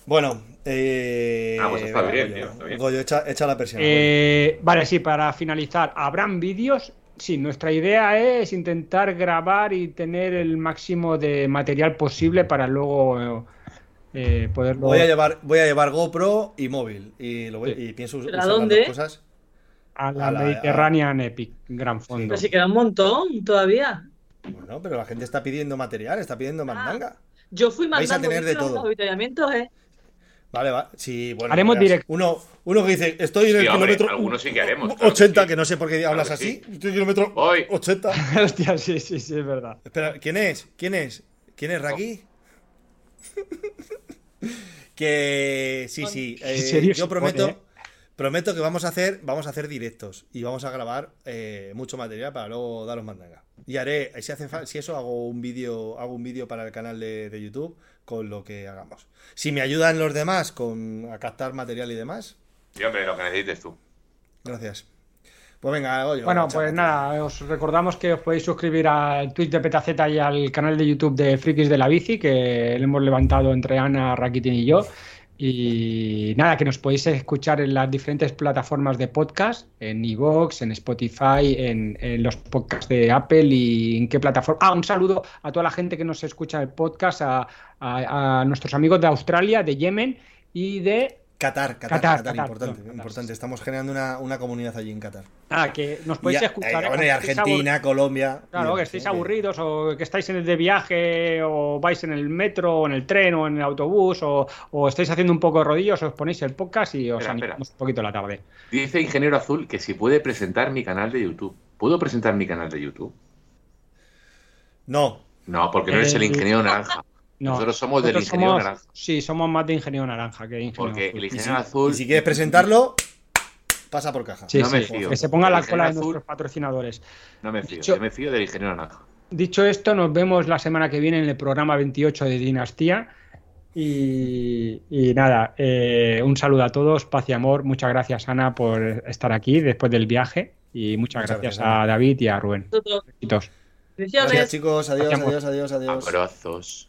[SPEAKER 2] Bueno, eh.
[SPEAKER 1] Ah, pues está
[SPEAKER 2] venga,
[SPEAKER 1] bien,
[SPEAKER 2] Goyo.
[SPEAKER 1] tío, está bien.
[SPEAKER 2] Goyo, echa, echa la persiana.
[SPEAKER 3] Eh, vale, sí, para finalizar, ¿habrán vídeos? Sí, nuestra idea es intentar grabar y tener el máximo de material posible para luego eh, poderlo.
[SPEAKER 2] Voy a llevar, voy a llevar GoPro y móvil. Y, lo voy-
[SPEAKER 3] Sí.
[SPEAKER 2] y pienso
[SPEAKER 5] ¿Pero
[SPEAKER 2] usar las
[SPEAKER 5] dónde?
[SPEAKER 2] dos cosas.
[SPEAKER 3] A la
[SPEAKER 2] a la-
[SPEAKER 3] Mediterranean Epic, gran fondo.
[SPEAKER 5] Pero si queda un montón todavía.
[SPEAKER 2] Bueno, pero la gente está pidiendo material, está pidiendo
[SPEAKER 5] Ah.
[SPEAKER 2] mandanga.
[SPEAKER 5] Yo fui
[SPEAKER 2] Vais a
[SPEAKER 5] mandando
[SPEAKER 2] tener de todo.
[SPEAKER 5] los avituallamientos, ¿eh?
[SPEAKER 2] Vale, va. Sí, bueno.
[SPEAKER 3] Haremos
[SPEAKER 2] verás.
[SPEAKER 3] directo.
[SPEAKER 2] Uno, uno que dice, estoy en el
[SPEAKER 1] Sí, hombre,
[SPEAKER 2] kilómetro
[SPEAKER 1] algunos sí que haremos, claro
[SPEAKER 2] 80,
[SPEAKER 1] que
[SPEAKER 2] que,
[SPEAKER 1] sí.
[SPEAKER 2] no sé por qué hablas
[SPEAKER 1] Claro
[SPEAKER 2] así. Estoy en el kilómetro
[SPEAKER 1] Voy.
[SPEAKER 2] 80.
[SPEAKER 3] Hostia, sí, sí, sí, es verdad.
[SPEAKER 2] Espera, ¿quién es? ¿Quién es? ¿Quién es Raki? que sí, sí. Eh,
[SPEAKER 3] serio
[SPEAKER 2] yo prometo,
[SPEAKER 3] ¿eh?
[SPEAKER 2] Prometo que vamos a hacer, vamos a hacer directos y vamos a grabar eh, mucho material para luego daros mandanga. Y haré, si hace si eso hago un vídeo, hago un vídeo para el canal de, de YouTube con lo que hagamos. Si me ayudan los demás con a captar material y demás,
[SPEAKER 1] Sí, hombre, lo que necesites tú.
[SPEAKER 2] gracias. Pues venga, Goyo,
[SPEAKER 3] Bueno,
[SPEAKER 2] échale.
[SPEAKER 3] pues nada, os recordamos que os podéis suscribir al Twitch de Petaceta y al canal de YouTube de Frikis de la Bici, que le hemos levantado entre Ana, Rakitin y yo. Y nada, que nos podéis escuchar en las diferentes plataformas de podcast, en Evox, en Spotify, en, en los podcasts de Apple y en qué plataforma. Ah, un saludo a toda la gente que nos escucha el podcast, a, a- a nuestros amigos de Australia, de Yemen y de
[SPEAKER 2] Qatar, Qatar,
[SPEAKER 3] Qatar,
[SPEAKER 2] Qatar,
[SPEAKER 3] Qatar,
[SPEAKER 2] importante,
[SPEAKER 3] no, Qatar.
[SPEAKER 2] importante. Estamos generando una, una comunidad allí en Qatar.
[SPEAKER 3] Ah, que nos podéis escuchar.
[SPEAKER 2] eh,
[SPEAKER 3] ¿eh?
[SPEAKER 2] bueno, y Argentina, Colombia.
[SPEAKER 3] Claro, que estéis aburridos o que estáis en- de viaje o vais en el metro o en el tren o en el autobús o, o estáis haciendo un poco de rodillos, os ponéis el podcast y os
[SPEAKER 1] Espera,
[SPEAKER 3] animamos
[SPEAKER 1] espera.
[SPEAKER 3] un poquito la tarde.
[SPEAKER 1] Dice Ingeniero Azul que si puede presentar mi canal de YouTube. ¿Puedo presentar mi canal de YouTube?
[SPEAKER 2] No,
[SPEAKER 1] No, porque no eres el
[SPEAKER 3] Eh,
[SPEAKER 1] ingeniero naranja.
[SPEAKER 3] No,
[SPEAKER 1] Nosotros somos del
[SPEAKER 3] nosotros
[SPEAKER 1] ingeniero
[SPEAKER 3] somos-
[SPEAKER 1] naranja.
[SPEAKER 3] Sí, somos más de ingeniero naranja que de ingeniero
[SPEAKER 1] Porque
[SPEAKER 3] azul.
[SPEAKER 1] el
[SPEAKER 2] y si,
[SPEAKER 1] ingeniero azul.
[SPEAKER 2] y si quieres presentarlo, pasa por caja.
[SPEAKER 3] Sí,
[SPEAKER 1] no me fío.
[SPEAKER 3] que se ponga la cola de
[SPEAKER 1] ingeniero
[SPEAKER 3] nuestros patrocinadores.
[SPEAKER 1] No me fío.
[SPEAKER 3] Dicho-
[SPEAKER 1] Yo me fío del ingeniero naranja.
[SPEAKER 3] Dicho esto, nos vemos la semana que viene en el programa 28 de Dinastía. Y, y nada, eh, un saludo a todos, paz y amor. Muchas gracias, Ana, por estar aquí después del viaje. Y muchas,
[SPEAKER 2] Muchas
[SPEAKER 3] gracias, a David y a Rubén. Besitos.
[SPEAKER 2] Gracias, chicos. Adiós,
[SPEAKER 3] Gracias.
[SPEAKER 2] adiós, adiós, adiós.
[SPEAKER 1] Abrazos.